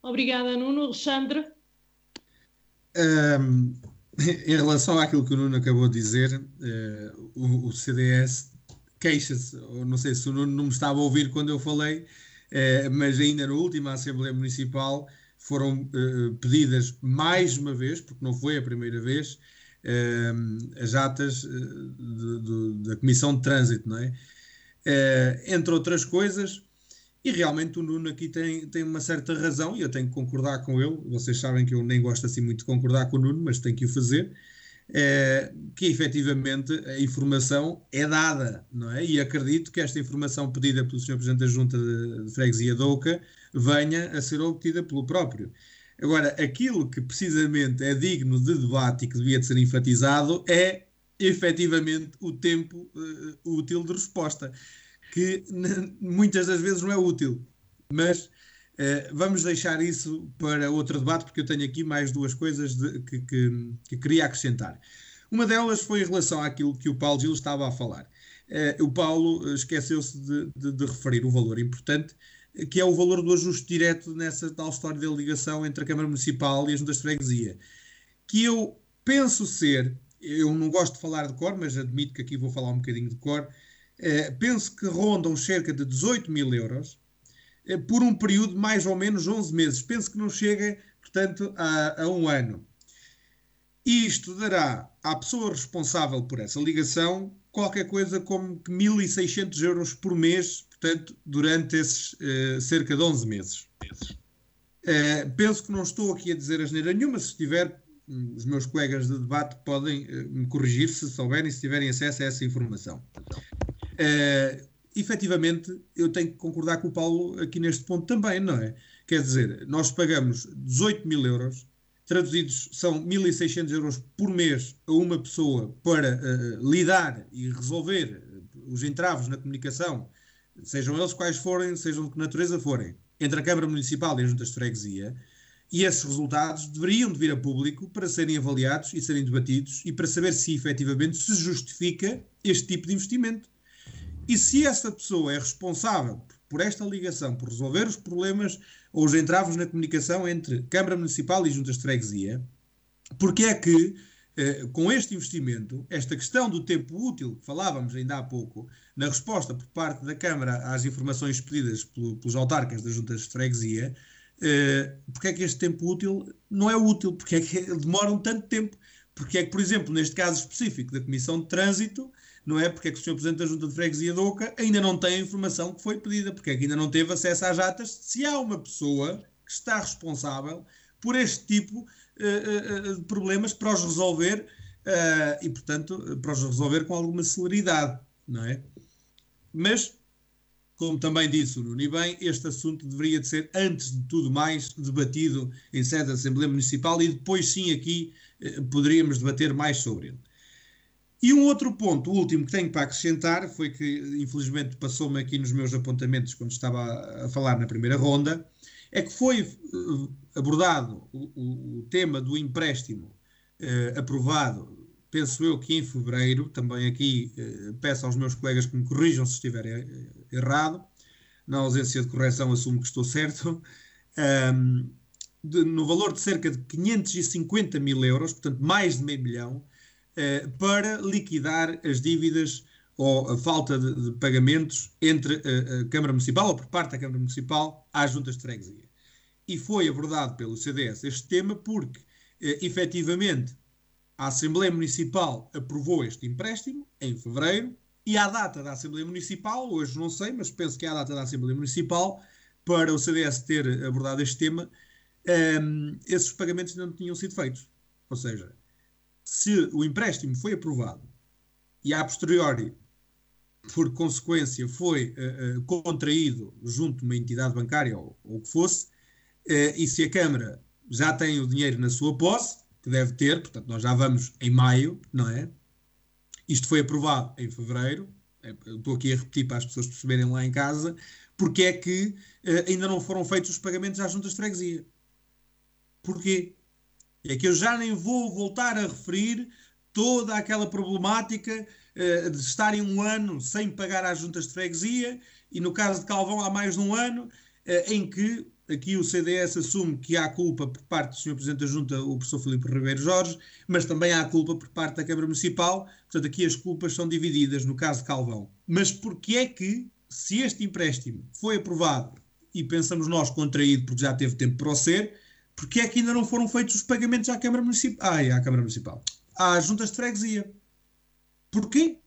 Obrigada, Nuno. Alexandre? Um, *laughs* em relação àquilo que o Nuno acabou de dizer, uh, o, o, CDS queixa-se, não sei se o Nuno não me estava a ouvir quando eu falei, uh, mas ainda na última Assembleia Municipal foram uh, pedidas mais uma vez, porque não foi a primeira vez, uh, as atas uh, da Comissão de Trânsito, não é? entre outras coisas, e realmente o Nuno aqui tem, tem uma certa razão, e eu tenho que concordar com ele. Vocês sabem que eu nem gosto assim muito de concordar com o Nuno, mas tenho que o fazer. que efetivamente a informação é dada, não é? E acredito que esta informação pedida pelo Sr. Presidente da Junta de, de Freguesia Douca venha a ser obtida pelo próprio. Agora, aquilo que precisamente é digno de debate e que devia de ser enfatizado é efetivamente o tempo uh, útil de resposta, que muitas das vezes não é útil. Mas uh, vamos deixar isso para outro debate, porque eu tenho aqui mais duas coisas de, que, que, que, queria acrescentar. Uma delas foi em relação àquilo que o Paulo Gil estava a falar. Uh, o Paulo esqueceu-se de, de, de referir o valor importante que é o valor do ajuste direto nessa tal história da ligação entre a Câmara Municipal e as juntas de freguesia. Que eu penso ser, eu não gosto de falar de cor, mas admito que aqui vou falar um bocadinho de cor, eh, penso que rondam cerca de 18 mil euros eh, por um período de mais ou menos 11 meses. Penso que não chega, portanto, a, a um ano. Isto dará à pessoa responsável por essa ligação qualquer coisa como 1.600 euros por mês portanto, durante esses uh, cerca de 11 meses. Uh, penso que não estou aqui a dizer asneira nenhuma, se estiver, um, os meus colegas de debate podem uh, me corrigir se souberem, se tiverem acesso a essa informação. Uh, efetivamente, eu tenho que concordar com o Paulo aqui neste ponto também, não é? Quer dizer, nós pagamos 18 mil euros, traduzidos são 1.600 euros por mês a uma pessoa para uh, lidar e resolver os entraves na comunicação sejam eles quais forem, sejam de que natureza forem, entre a Câmara Municipal e as juntas de freguesia, e esses resultados deveriam de vir a público para serem avaliados e serem debatidos e para saber se efetivamente se justifica este tipo de investimento. E se essa pessoa é responsável por esta ligação, por resolver os problemas ou os entravos na comunicação entre Câmara Municipal e juntas de freguesia, porque é que eh, com este investimento, esta questão do tempo útil, que falávamos ainda há pouco, na resposta por parte da Câmara às informações pedidas pelo, pelos autarcas das juntas de freguesia, eh, porque é que este tempo útil não é útil? Porque é que *laughs* demoram tanto tempo? Porque é que, por exemplo, neste caso específico da Comissão de Trânsito, não é? Porque é que o Sr. Presidente da Junta de Freguesia de Oca ainda não tem a informação que foi pedida? Porque é que ainda não teve acesso às atas? Se há uma pessoa que está responsável por este tipo uh, uh, de problemas para os resolver uh, e, portanto, para os resolver com alguma celeridade, não é? Mas, como também disse o Nuno bem, este assunto deveria de ser, antes de tudo mais, debatido em sede da Assembleia Municipal e depois sim aqui poderíamos debater mais sobre ele. E um outro ponto, o último que tenho para acrescentar, foi que infelizmente passou-me aqui nos meus apontamentos quando estava a falar na primeira ronda, é que foi uh, abordado o, o, tema do empréstimo uh, aprovado, penso eu que em fevereiro, também aqui uh, peço aos meus colegas que me corrijam se estiver errado, na ausência de correção assumo que estou certo, um, *laughs* de, no valor de cerca de 550 mil euros, portanto mais de meio milhão, eh, para liquidar as dívidas ou a falta de, de pagamentos entre a, a, Câmara Municipal ou por parte da Câmara Municipal às juntas de freguesia. E foi abordado pelo CDS este tema porque, eh, efetivamente, a Assembleia Municipal aprovou este empréstimo em fevereiro e à data da Assembleia Municipal, hoje não sei, mas penso que é a data da Assembleia Municipal, para o CDS ter abordado este tema, ehm, esses pagamentos ainda não tinham sido feitos. Ou seja, se o empréstimo foi aprovado e a posteriori, por consequência, foi uh, uh, contraído junto de uma entidade bancária ou, o que fosse, uh, e se a Câmara já tem o dinheiro na sua posse, que deve ter, portanto, nós já vamos em maio, não é? Isto foi aprovado em fevereiro, é, eu estou aqui a repetir para as pessoas perceberem lá em casa, porque é que ainda não foram feitos os pagamentos às juntas de freguesia. Porquê? É que eu já nem vou voltar a referir toda aquela problemática uh, de estarem um ano sem pagar às juntas de freguesia e no caso de Calvão há mais de um ano uh, em que aqui o CDS assume que há culpa por parte do Sr. Presidente da Junta, o professor Filipe Ribeiro Jorge, mas também há culpa por parte da Câmara Municipal, portanto aqui as culpas são divididas no caso de Calvão. Mas porquê é que, se este empréstimo foi aprovado e pensamos nós contraído porque já teve tempo para o ser, porque é que ainda não foram feitos os pagamentos à Câmara Municipal? Ai, à Câmara Municipal. Às juntas de freguesia. Porquê?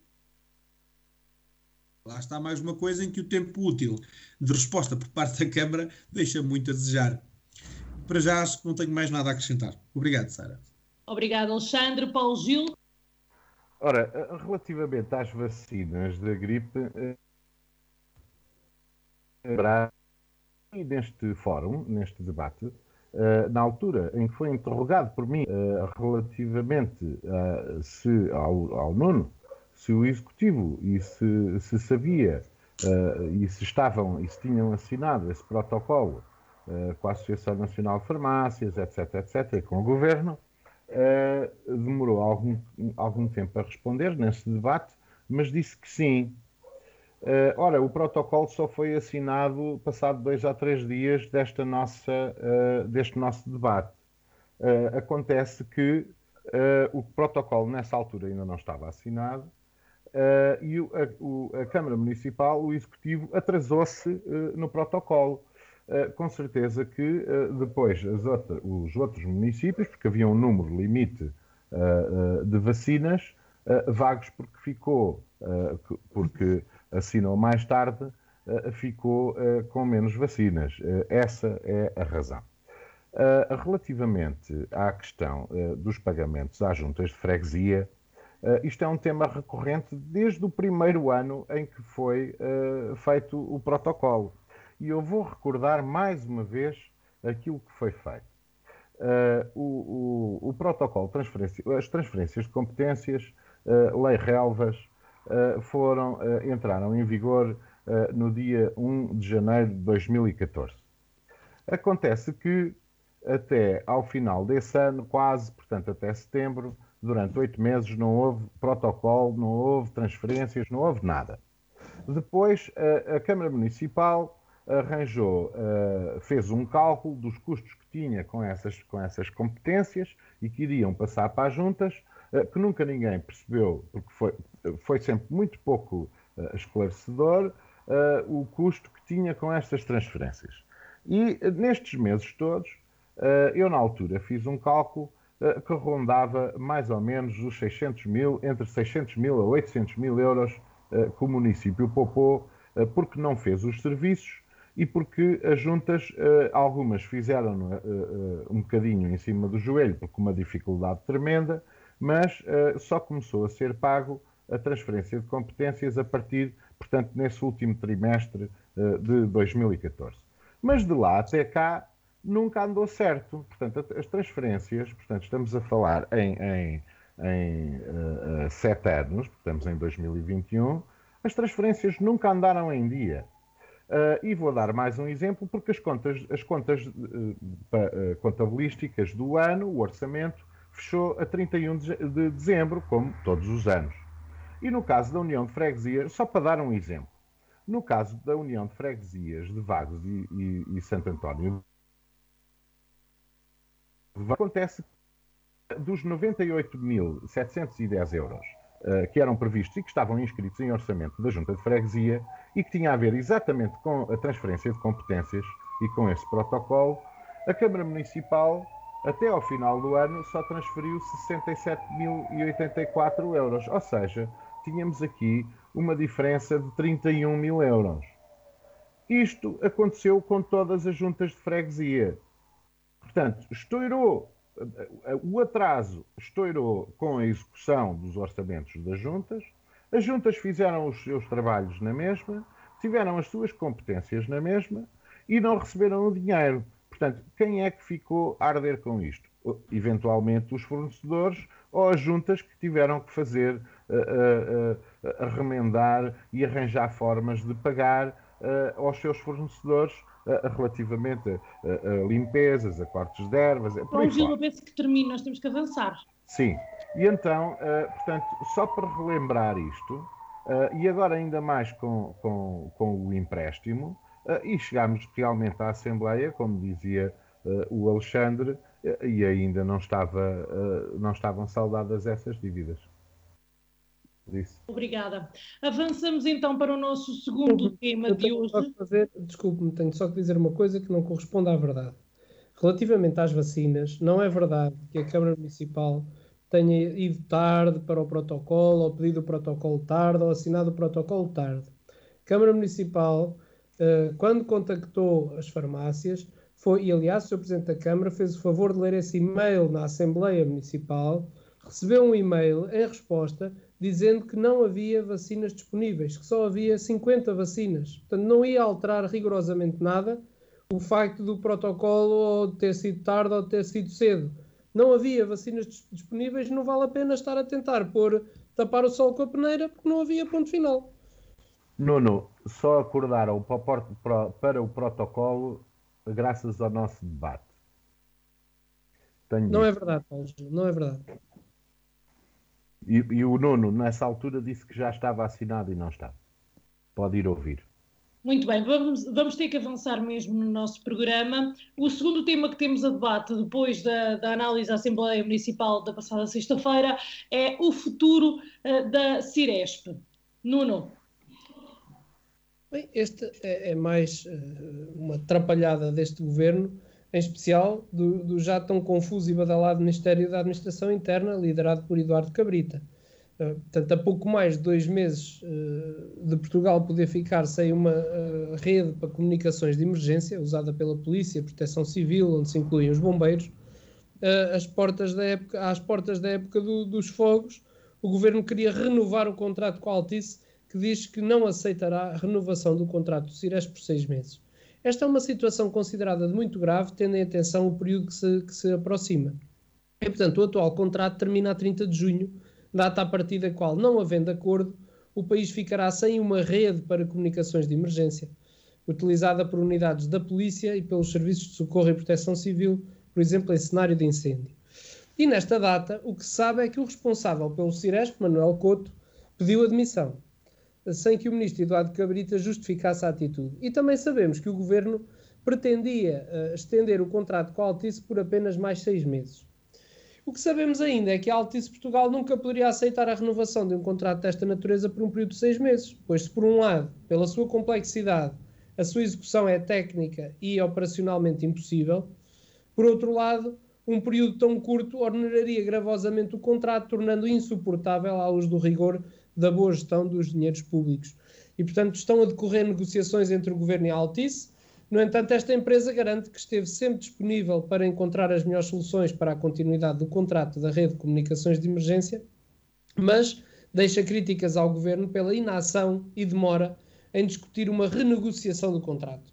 Lá está mais uma coisa em que o tempo útil de resposta por parte da Câmara deixa muito a desejar. Para já acho que não tenho mais nada a acrescentar. Obrigado, Sara. Obrigado, Alexandre. Paulo Gil. Ora, relativamente às vacinas da gripe, eh, e neste fórum, neste debate, Uh, na altura em que foi interrogado por mim uh, relativamente se, ao, ao Nuno, se o Executivo e se, se sabia e se estavam e se tinham assinado esse protocolo com a Associação Nacional de Farmácias, etc., etc., com o Governo, demorou algum, algum tempo a responder nesse debate, mas disse que sim, Uh, ora, o protocolo só foi assinado passado dois a três dias desta nossa, uh, deste nosso debate. Uh, acontece que o protocolo nessa altura ainda não estava assinado e o, a, o, a, Câmara Municipal, o Executivo, atrasou-se no protocolo. com certeza que depois outra, os outros municípios, porque havia um número limite de vacinas, vagos porque ficou, porque assinou mais tarde, eh, ficou eh, com menos vacinas. Eh, essa é a razão. Relativamente à questão dos pagamentos às juntas de freguesia, isto é um tema recorrente desde o primeiro ano em que foi feito o protocolo. E eu vou recordar mais uma vez aquilo que foi feito. O, o, o protocolo, transferência, as transferências de competências, lei relvas, foram, eh, entraram em vigor no dia 1 de janeiro de 2014. Acontece que até ao final desse ano, quase, portanto até setembro, durante oito meses não houve protocolo, não houve transferências, não houve nada. Depois a, a Câmara Municipal arranjou, uh, fez um cálculo dos custos que tinha com essas, com essas competências e que iriam passar para as juntas, que nunca ninguém percebeu, porque foi, foi sempre muito pouco uh, esclarecedor, o custo que tinha com estas transferências. E nestes meses todos, eu na altura fiz um cálculo que rondava mais ou menos os 600 mil, entre 600 mil a 800 mil euros que o município poupou porque não fez os serviços e porque as juntas, eh, algumas fizeram eh, eh, um bocadinho em cima do joelho, porque uma dificuldade tremenda, mas só começou a ser pago a transferência de competências a partir, portanto, nesse último trimestre de 2014. Mas de lá até cá nunca andou certo. Portanto, as transferências, portanto, estamos a falar em, em, em uh, sete anos, estamos em 2021, as transferências nunca andaram em dia. Uh, e vou dar mais um exemplo, porque as contas, as contas uh, uh, contabilísticas do ano, o orçamento, fechou a 31 de, de dezembro, como todos os anos. E no caso da União de Freguesias, só para dar um exemplo, no caso da União de Freguesias de Vagos e, e, e Santo António, acontece dos 98.710 euros que eram previstos e que estavam inscritos em orçamento da Junta de Freguesia, e que tinha a ver exatamente com a transferência de competências e com esse protocolo, a Câmara Municipal, até ao final do ano, só transferiu 67.084 euros. Ou seja, tínhamos aqui uma diferença de 31 mil euros. Isto aconteceu com todas as juntas de freguesia. Portanto, estourou, o atraso estourou com a execução dos orçamentos das juntas, as juntas fizeram os seus trabalhos na mesma, tiveram as suas competências na mesma e não receberam o dinheiro. Portanto, quem é que ficou a arder com isto? Eventualmente os fornecedores ou as juntas que tiveram que fazer, uh, uh, uh, remendar e arranjar formas de pagar aos seus fornecedores relativamente a, a, limpezas, a cortes de ervas. Bom, Gil, eu penso que termina, nós temos que avançar. Sim, e então, portanto, só para relembrar isto, e agora ainda mais com, com, com o empréstimo, e chegámos realmente à Assembleia, como dizia o Alexandre, e ainda não, estava, não estavam saldadas essas dívidas. Obrigada. Avançamos então para o nosso segundo tema de hoje. Desculpe-me, tenho só que dizer uma coisa que não corresponde à verdade. Relativamente às vacinas, não é verdade que a Câmara Municipal tenha ido tarde para o protocolo, ou pedido o protocolo tarde, ou assinado o protocolo tarde. A Câmara Municipal, uh, quando contactou as farmácias, foi, e aliás o Sr. Presidente da Câmara fez o favor de ler esse e-mail na Assembleia Municipal, recebeu um e-mail em resposta dizendo que não havia vacinas disponíveis, que só havia 50 vacinas. Portanto, não ia alterar rigorosamente nada o facto do protocolo ter sido tarde ou ter sido cedo não havia vacinas disponíveis, não vale a pena estar a tentar pôr, tapar o sol com a peneira, porque não havia ponto final. Nuno, só acordaram para o protocolo graças ao nosso debate. Tenho não é verdade, Paulo, não é verdade. E, e, o Nuno, nessa altura, disse que já estava assinado e não está. Pode ir ouvir. Muito bem, vamos, vamos ter que avançar mesmo no nosso programa. O segundo tema que temos a debate, depois da, da análise da Assembleia Municipal da passada sexta-feira, é o futuro uh, da Ciresp. Nuno. Bem, este é, é mais uh, uma atrapalhada deste governo, em especial do, do já tão confuso e badalado Ministério da Administração Interna, liderado por Eduardo Cabrita. Eh, portanto, a pouco mais de dois meses uh, de Portugal poder ficar sem uma uh, rede para comunicações de emergência, usada pela Polícia, Proteção Civil, onde se incluem os bombeiros, às portas da época, às portas da época do, dos fogos, o governo queria renovar o contrato com a Altice, que diz que não aceitará a renovação do contrato do Cires por seis meses. Esta é uma situação considerada de muito grave, tendo em atenção o período que se, que se aproxima. E, portanto, o atual contrato termina a 30 de junho data a partir da qual, não havendo acordo, o país ficará sem uma rede para comunicações de emergência, utilizada por unidades da polícia e pelos serviços de socorro e proteção civil, por exemplo, em cenário de incêndio. E nesta data, o que se sabe é que o responsável pelo Ciresp, Manuel Couto, pediu admissão, sem que o ministro Eduardo Cabrita justificasse a atitude. E também sabemos que o governo pretendia uh, estender o contrato com a Altice por apenas mais seis meses. O que sabemos ainda é que a Altice Portugal nunca poderia aceitar a renovação de um contrato desta natureza por um período de seis meses, pois se por um lado, pela sua complexidade, a sua execução é técnica e operacionalmente impossível, por outro lado, um período tão curto ordenaria gravosamente o contrato, tornando insuportável à luz do rigor da boa gestão dos dinheiros públicos. E, portanto, estão a decorrer negociações entre o Governo e a Altice. No entanto, esta empresa garante que esteve sempre disponível para encontrar as melhores soluções para a continuidade do contrato da rede de comunicações de emergência, mas deixa críticas ao Governo pela inação e demora em discutir uma renegociação do contrato.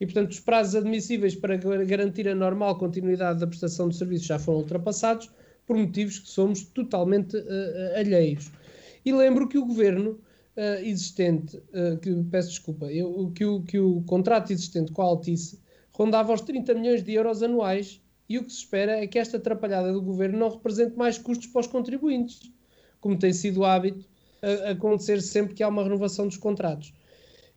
E, portanto, os prazos admissíveis para garantir a normal continuidade da prestação de serviços já foram ultrapassados por motivos que somos totalmente uh, alheios. E lembro que o governo uh, existente, uh, que, peço desculpa, eu, que, o, que o contrato existente com a Altice rondava os 30 milhões de euros anuais e o que se espera é que esta atrapalhada do governo não represente mais custos para os contribuintes, como tem sido o hábito a, acontecer sempre que há uma renovação dos contratos.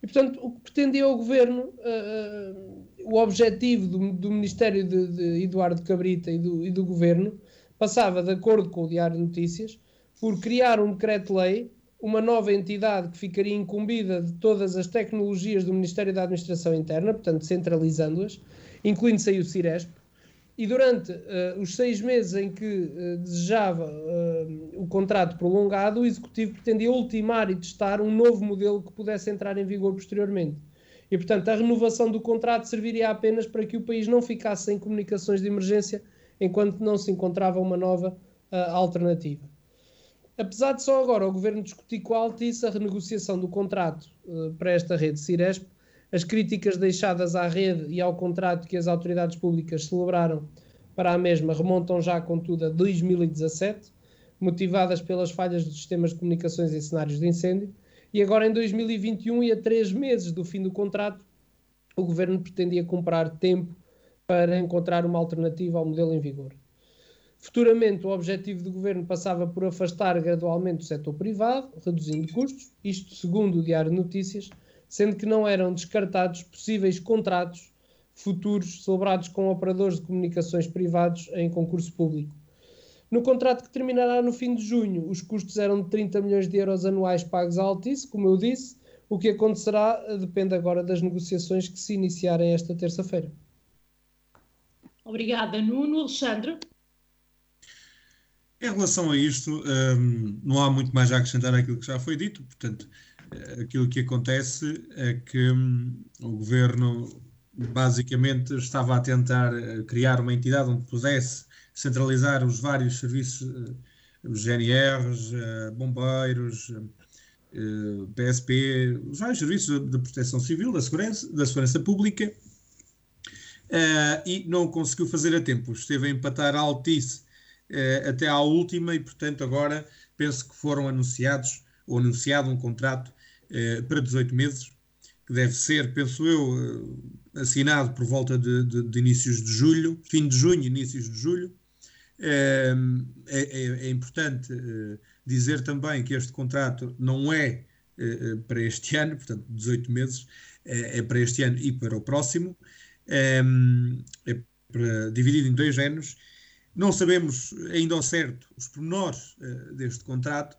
E, portanto, o que pretendia o governo, uh, o objetivo do, do Ministério de, de, Eduardo Cabrita e do, e do governo, passava, de acordo com o Diário de Notícias, por criar um decreto-lei, uma nova entidade que ficaria incumbida de todas as tecnologias do Ministério da Administração Interna, portanto centralizando-as, incluindo-se aí o Ciresp, e durante uh, os seis meses em que uh, desejava uh, o contrato prolongado, o Executivo pretendia ultimar e testar um novo modelo que pudesse entrar em vigor posteriormente. E, portanto, a renovação do contrato serviria apenas para que o país não ficasse sem comunicações de emergência enquanto não se encontrava uma nova alternativa. Apesar de só agora o governo discutir com a Altice a renegociação do contrato uh, para esta rede Ciresp, as críticas deixadas à rede e ao contrato que as autoridades públicas celebraram para a mesma remontam já, contudo, a 2017, motivadas pelas falhas dos sistemas de comunicações em cenários de incêndio, e agora em 2021 e a três meses do fim do contrato, o governo pretendia comprar tempo para encontrar uma alternativa ao modelo em vigor. Futuramente, o objetivo do governo passava por afastar gradualmente o setor privado, reduzindo custos, isto segundo o Diário Notícias, sendo que não eram descartados possíveis contratos futuros celebrados com operadores de comunicações privados em concurso público. No contrato que terminará no fim de junho, os custos eram de 30 milhões de euros anuais pagos à Altice, como eu disse. O que acontecerá depende agora das negociações que se iniciarem esta terça-feira. Obrigada, Nuno. Alexandre? Em relação a isto, um, não há muito mais a acrescentar àquilo que já foi dito, portanto, eh, aquilo que acontece é que um, o governo basicamente estava a tentar eh, criar uma entidade onde pudesse centralizar os vários serviços, uh, os GNRs, bombeiros, PSP, os vários serviços de, proteção civil, da segurança, da segurança pública, e não conseguiu fazer a tempo. Esteve a empatar a Altice eh, até à última e, portanto, agora penso que foram anunciados ou anunciado um contrato eh, para 18 meses, que deve ser, penso eu, eh, assinado por volta de, de, de, inícios de julho, fim de junho, inícios de julho. É, é, é importante dizer também que este contrato não é para este *laughs* ano, portanto, 18 meses, é, para este ano e para o próximo. É, para, dividido em dois anos não sabemos ainda ao certo os pormenores uh, deste contrato,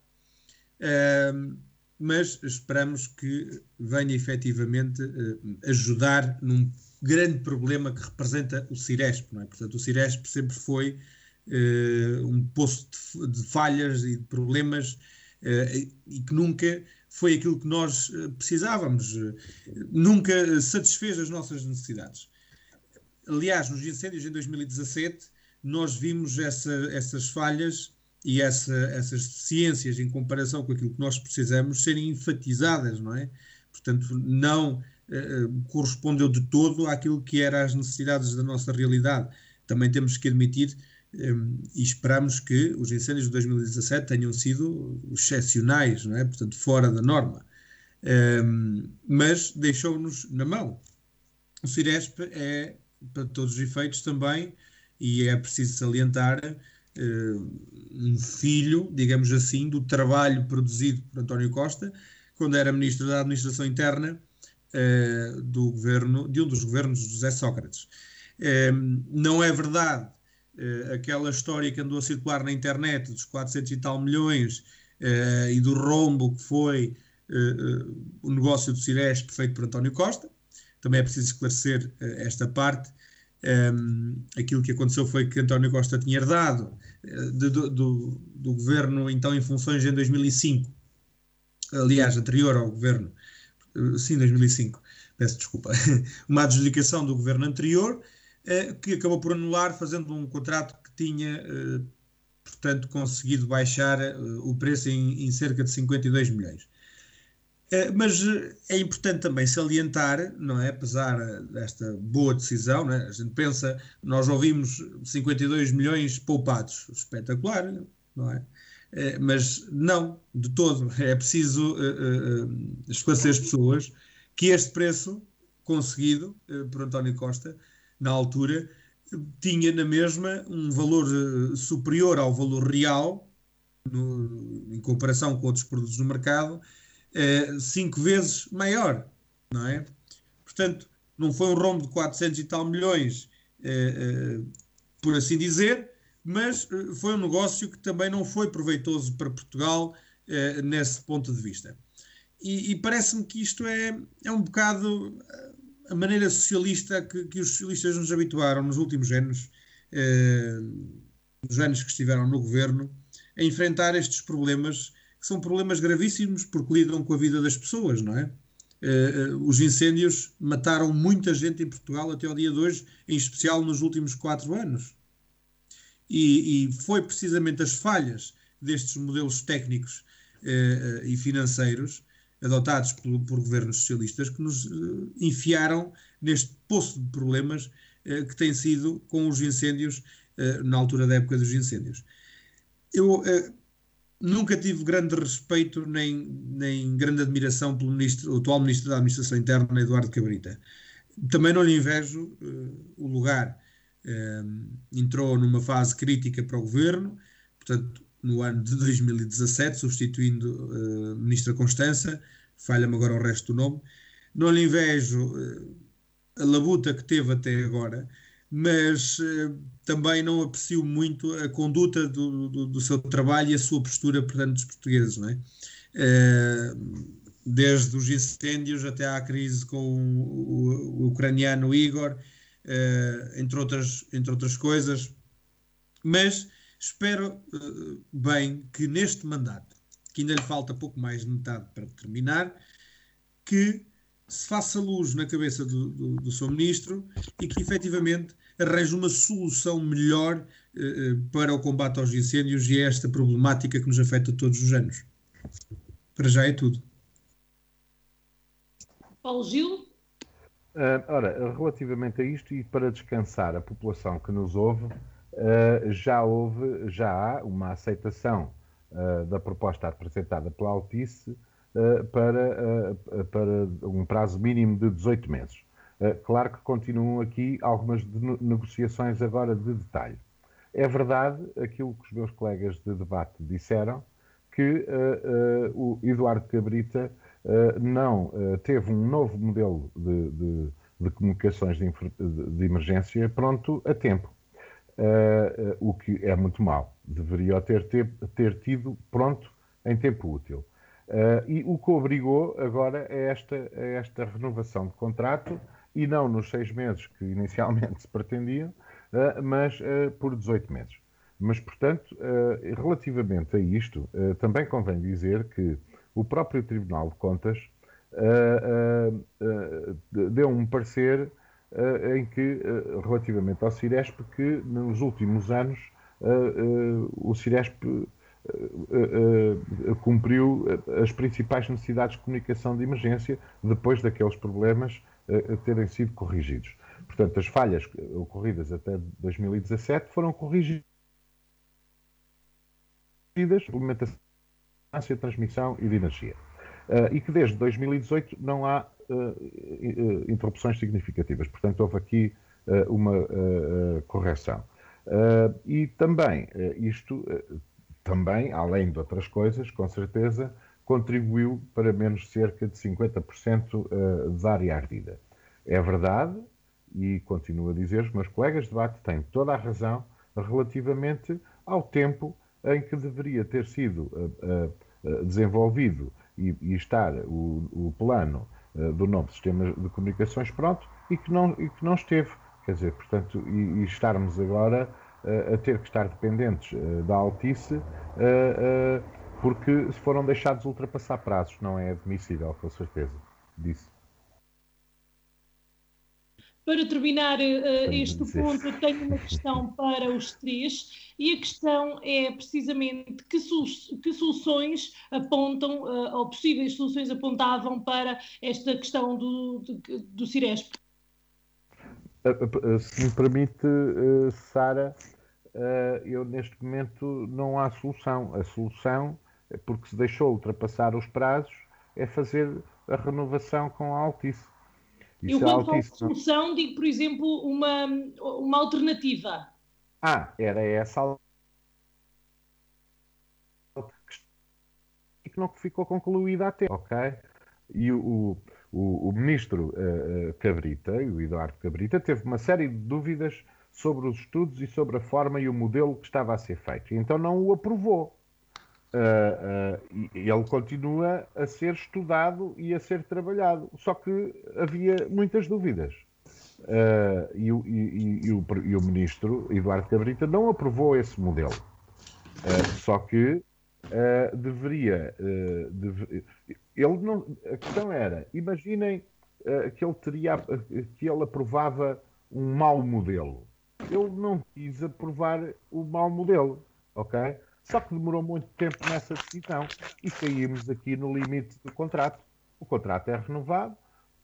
uh, mas esperamos que venha efetivamente uh, ajudar num grande problema que representa o Ciresp. É? Portanto, o Ciresp sempre foi um poço de, de, falhas e de problemas e que nunca foi aquilo que nós precisávamos, nunca satisfez as nossas necessidades. Aliás, nos incêndios em 2017 nós vimos essa, essas falhas e essa, essas deficiências em comparação com aquilo que nós precisamos serem enfatizadas, não é? Portanto, não eh, correspondeu de todo àquilo que eram as necessidades da nossa realidade. Também temos que admitir e esperamos que os incêndios de 2017 tenham sido excepcionais, não é? portanto, fora da norma. mas deixou-nos na mão. O Ciresp é, para todos os efeitos, também, e é preciso salientar, um filho, digamos assim, do trabalho produzido por António Costa, quando era Ministro da Administração Interna do governo, de um dos governos de José Sócrates. não é verdade uh, aquela história que andou a circular na internet dos 400 e tal milhões e do rombo que foi o negócio do Ciresp feito por António Costa. Também é preciso esclarecer esta parte. Um, aquilo que aconteceu foi que António Costa tinha herdado de, do, do, do, governo então em funções em 2005, aliás, anterior ao governo, sim, 2005, peço desculpa, *laughs* uma adjudicação do governo anterior eh, que acabou por anular, fazendo um contrato que tinha, eh, portanto, conseguido baixar eh, o preço em, em cerca de 52 milhões. Mas é importante também salientar, não é? Apesar desta boa decisão, é? a gente pensa, nós ouvimos 52 milhões poupados, espetacular, não é? Mas não, de todo. *laughs* É preciso esclarecer as pessoas que este preço conseguido por António Costa na altura, tinha na mesma um valor eh, superior ao valor real, no, em comparação com outros produtos no mercado, eh, cinco vezes maior, não é? Portanto, não foi um rombo de 400 e tal milhões, eh, por assim dizer, mas foi um negócio que também não foi proveitoso para Portugal nesse ponto de vista. E, e parece-me que isto é, é um bocado a maneira socialista que, que, os socialistas nos habituaram nos últimos anos, eh, nos anos que estiveram no governo, a enfrentar estes problemas, são problemas gravíssimos porque lidam com a vida das pessoas, não é? Eh, os incêndios mataram muita gente em Portugal até ao dia de hoje, em especial nos últimos quatro anos. E, e foi precisamente as falhas destes modelos técnicos eh, e financeiros adotados por, por governos socialistas que nos uh, enfiaram neste poço de problemas uh, que tem sido com os incêndios uh, na altura da época dos incêndios. Eu nunca tive grande respeito nem, nem grande admiração pelo ministro, atual ministro da Administração Interna, Eduardo Cabrita. Também não lhe invejo o lugar. entrou numa fase crítica para o governo, portanto, no ano de 2017, substituindo uh, Ministra Constança, falha-me agora o resto do nome. Não lhe invejo uh, a labuta que teve até agora, mas uh, também não aprecio muito a conduta do, do, do, seu trabalho e a sua postura perante os portugueses, não é? desde os incêndios até à crise com o, o, ucraniano Igor, entre, outras, entre outras coisas. Mas Espero bem que neste mandato, que ainda lhe falta pouco mais de metade para terminar, que se faça luz na cabeça do, do, do seu ministro e que efetivamente arranje uma solução melhor uh, para o combate aos incêndios e a esta problemática que nos afeta todos os anos. Para já é tudo. Paulo Gil? Uh, ora, relativamente a isto e para descansar a população que nos ouve, uh, já houve, já há uma aceitação uh, da proposta apresentada pela Altice uh, para, para um prazo mínimo de 18 meses. Claro que continuam aqui algumas negociações agora de detalhe. É verdade aquilo que os meus colegas de debate disseram, que o Eduardo Cabrita não teve um novo modelo de, de, de comunicações de, de, emergência pronto a tempo uh, o que é muito mau. Deveria ter, ter, ter tido pronto em tempo útil. Uh, e o que obrigou agora é esta, é esta renovação de contrato, e não nos seis meses que inicialmente se pretendiam, uh, mas uh, por 18 meses. Mas, portanto, relativamente a isto, também convém dizer que o próprio Tribunal de Contas deu um parecer em que, relativamente ao Ciresp, que nos últimos anos o Ciresp cumpriu as principais necessidades de comunicação de emergência depois daqueles problemas terem sido corrigidos. Portanto, as falhas ocorridas até 2017 foram corrigidas implementação, transmissão e de energia. Uh, e que desde 2018 não há uh, interrupções significativas. Portanto, houve aqui uh, uma correção. e também, isto também, além de outras coisas, com certeza, contribuiu para menos cerca de 50% da área ardida. É verdade, e continuo a dizer, os meus colegas de debate têm toda a razão relativamente ao tempo em que deveria ter sido uh, uh, desenvolvido e, estar o, plano do novo sistema de comunicações pronto e que não, e que não esteve. Quer dizer, portanto, e, e estarmos agora a ter que estar dependentes da Altice porque foram deixados ultrapassar prazos. Não é admissível, com certeza, disso. Para terminar uh, este ponto, eu tenho uma questão *laughs* para os três, e a questão é precisamente que, que soluções apontam, uh, ou possíveis soluções apontavam para esta questão do, do, do Ciresp. Se me permite, uh, Sara, eu neste momento não há solução. A solução, porque se deixou ultrapassar os prazos, é fazer a renovação com a Altice isso eu, quando falo de solução, digo, por exemplo, uma, uma alternativa. Ah, era essa que não ficou concluída até, ok? E o, o, o ministro uh, Cabrita, o Eduardo Cabrita, teve uma série de dúvidas sobre os estudos e sobre a forma e o modelo que estava a ser feito. Então não o aprovou uh, uh, ele continua a ser estudado e a ser trabalhado. Só que havia muitas dúvidas. Uh, e, o, e, e, o, e, o, ministro Eduardo Cabrita não aprovou esse modelo. só que deveria. Deve, ele não, a questão era: imaginem que ele teria que ele aprovava um mau modelo. Ele não quis aprovar o mau modelo, ok? Só que demorou muito tempo nessa decisão e caímos aqui no limite do contrato. O contrato é renovado,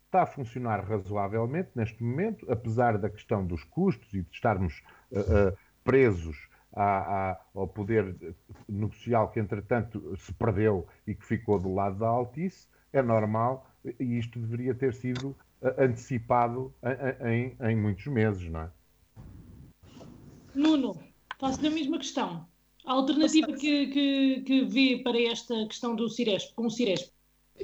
está a funcionar razoavelmente neste momento, apesar da questão dos custos e de estarmos uh, uh, presos à, à, ao poder negocial que, entretanto, se perdeu e que ficou do lado da Altice, é normal e isto deveria ter sido uh, antecipado em, em, em muitos meses, não é? Nuno, faço-lhe a mesma questão. A alternativa que, que, que vê para esta questão do Ciresp, com o Ciresp?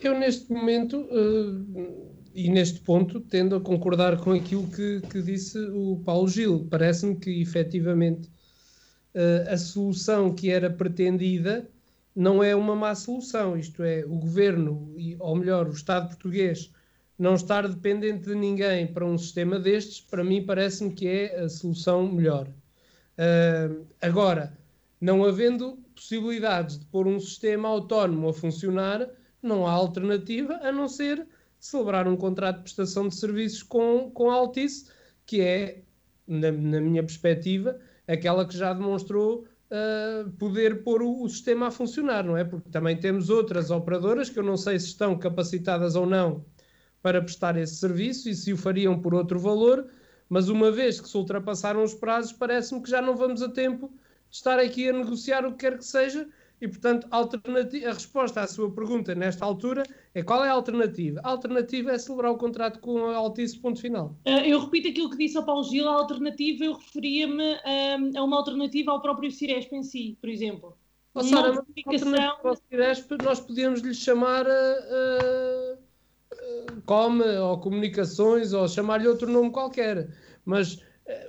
Eu, neste momento, uh, e neste ponto, tendo a concordar com aquilo que, que disse o Paulo Gil. Parece-me que, efetivamente, uh, a solução que era pretendida não é uma má solução. Isto é, o governo, ou melhor, o Estado português, não estar dependente de ninguém para um sistema destes, para mim, parece-me que é a solução melhor. Uh, agora não havendo possibilidades de pôr um sistema autónomo a funcionar, não há alternativa a não ser celebrar um contrato de prestação de serviços com, com a Altice, que é, na, na minha perspectiva, aquela que já demonstrou uh, poder pôr o, o, sistema a funcionar, não é? Porque também temos outras operadoras que eu não sei se estão capacitadas ou não para prestar esse serviço e se o fariam por outro valor, mas uma vez que se ultrapassaram os prazos, parece-me que já não vamos a tempo estar aqui a negociar o que quer que seja. E, portanto, a, a resposta à sua pergunta nesta altura é qual é a alternativa? A alternativa é celebrar o contrato com a Altice, ponto final. Uh, eu repito aquilo que disse ao Paulo Gil, a alternativa, eu referia-me um, a uma alternativa ao próprio Ciresp em si, por exemplo. Oh, Sara, comunicação... ao Ciresp nós podíamos lhe chamar uh, uh, Come, ou Comunicações, ou chamar-lhe outro nome qualquer. Mas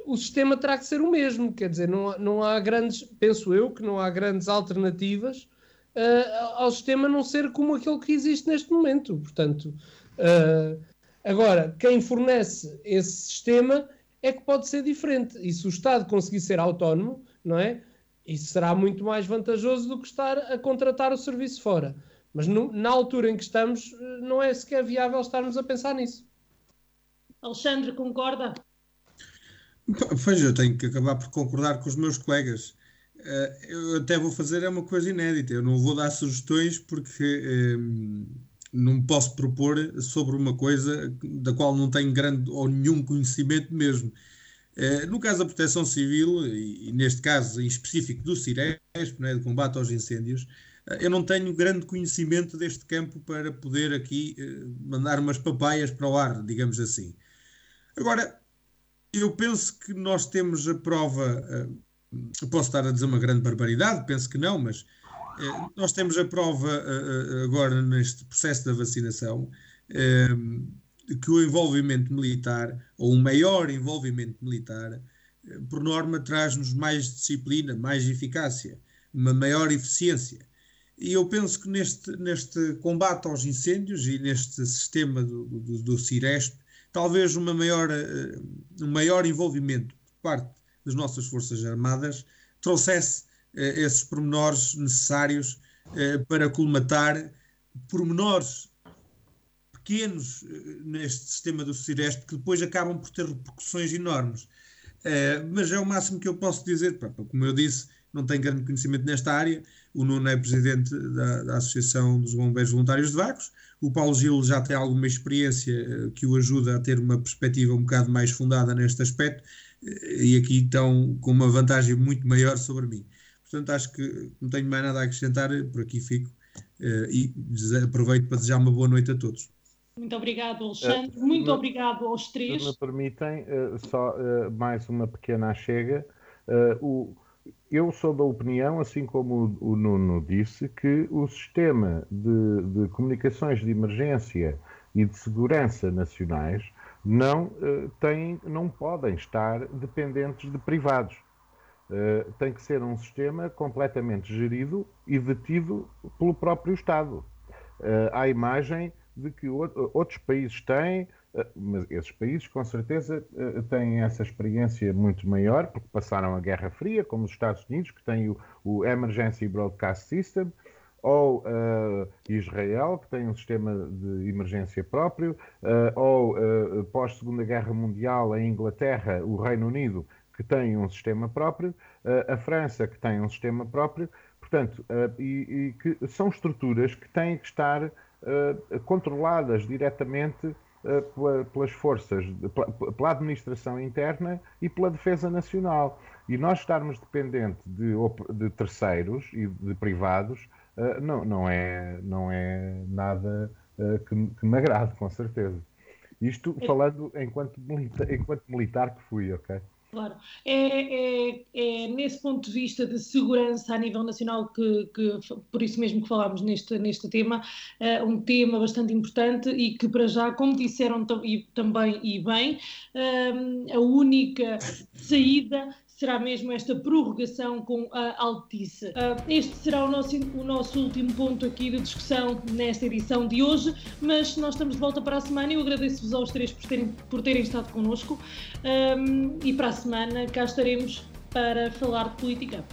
o sistema terá que ser o mesmo, quer dizer, não, não há grandes, penso eu, que não há grandes alternativas uh, ao sistema não ser como aquele que existe neste momento. Portanto, uh, agora, quem fornece esse sistema é que pode ser diferente. E se o Estado conseguir ser autónomo, não é? Isso será muito mais vantajoso do que estar a contratar o serviço fora. Mas no, na altura em que estamos, não é sequer viável estarmos a pensar nisso. Alexandre, concorda? Pois, eu tenho que acabar por concordar com os meus colegas. Eh, eu até vou fazer é uma coisa inédita. Eu não vou dar sugestões porque um, eh, não posso propor sobre uma coisa da qual não tenho grande ou nenhum conhecimento mesmo. Uh, no caso da proteção civil, e, neste caso em específico do CIRESP, né, de combate aos incêndios, uh, eu não tenho grande conhecimento deste campo para poder aqui mandar umas papaias para o ar, digamos assim. Agora, eu penso que nós temos a prova, posso estar a dizer uma grande barbaridade, penso que não, mas nós temos a prova agora neste processo da vacinação que o envolvimento militar, ou um maior envolvimento militar, por norma traz-nos mais disciplina, mais eficácia, uma maior eficiência. E eu penso que neste, neste combate aos incêndios e neste sistema do, do, do Ciresp, talvez uma maior, eh, um maior envolvimento por parte das nossas Forças Armadas trouxesse eh, esses pormenores necessários para colmatar pormenores pequenos eh, neste sistema do Ciresp que depois acabam por ter repercussões enormes. Mas é o máximo que eu posso dizer. Como eu disse, não tenho grande conhecimento nesta área. O Nuno é presidente da, da Associação dos Bombeiros Voluntários de Vagos. O Paulo Gil já tem alguma experiência uh, que o ajuda a ter uma perspectiva um bocado mais fundada neste aspecto uh, e aqui estão com uma vantagem muito maior sobre mim. Portanto, acho que não tenho mais nada a acrescentar, por aqui fico e aproveito para desejar uma boa noite a todos. Muito obrigado, Alexandre. Uh, Muito me, obrigado aos três. Se me permitem, uh, só uh, mais uma pequena chega. O, eu sou da opinião, assim como o, o Nuno disse, que o sistema de, de, comunicações de emergência e de segurança nacionais não, têm, não podem estar dependentes de privados. tem que ser um sistema completamente gerido e detido pelo próprio Estado. à imagem de que outros países têm, eh, mas esses países com certeza eh, têm essa experiência muito maior, porque passaram a Guerra Fria, como os Estados Unidos, que têm o, o Emergency Broadcast System, ou uh, Israel, que tem um sistema de emergência próprio, uh, ou uh, pós-Segunda Guerra Mundial, a Inglaterra, o Reino Unido, que tem um sistema próprio, a França, que tem um sistema próprio, portanto, e, e que são estruturas que têm que estar controladas diretamente pelas forças, pela administração interna e pela defesa nacional. E nós estarmos dependentes de, de terceiros e de privados uh, não, não, é, não é nada que, que me agrade, com certeza. Isto falando enquanto militar, enquanto militar que fui, ok? Claro, é, é, é, nesse ponto de vista de segurança a nível nacional que, que por isso mesmo que falámos neste, neste tema, é um tema bastante importante e que para já, como disseram e, também e bem, a única saída será mesmo esta prorrogação com a Altice. Uh, este será o nosso, o nosso último ponto aqui de discussão nesta edição de hoje, mas nós estamos de volta para a semana e eu agradeço-vos aos três por terem, por terem estado connosco um, e para a semana cá estaremos para falar de política.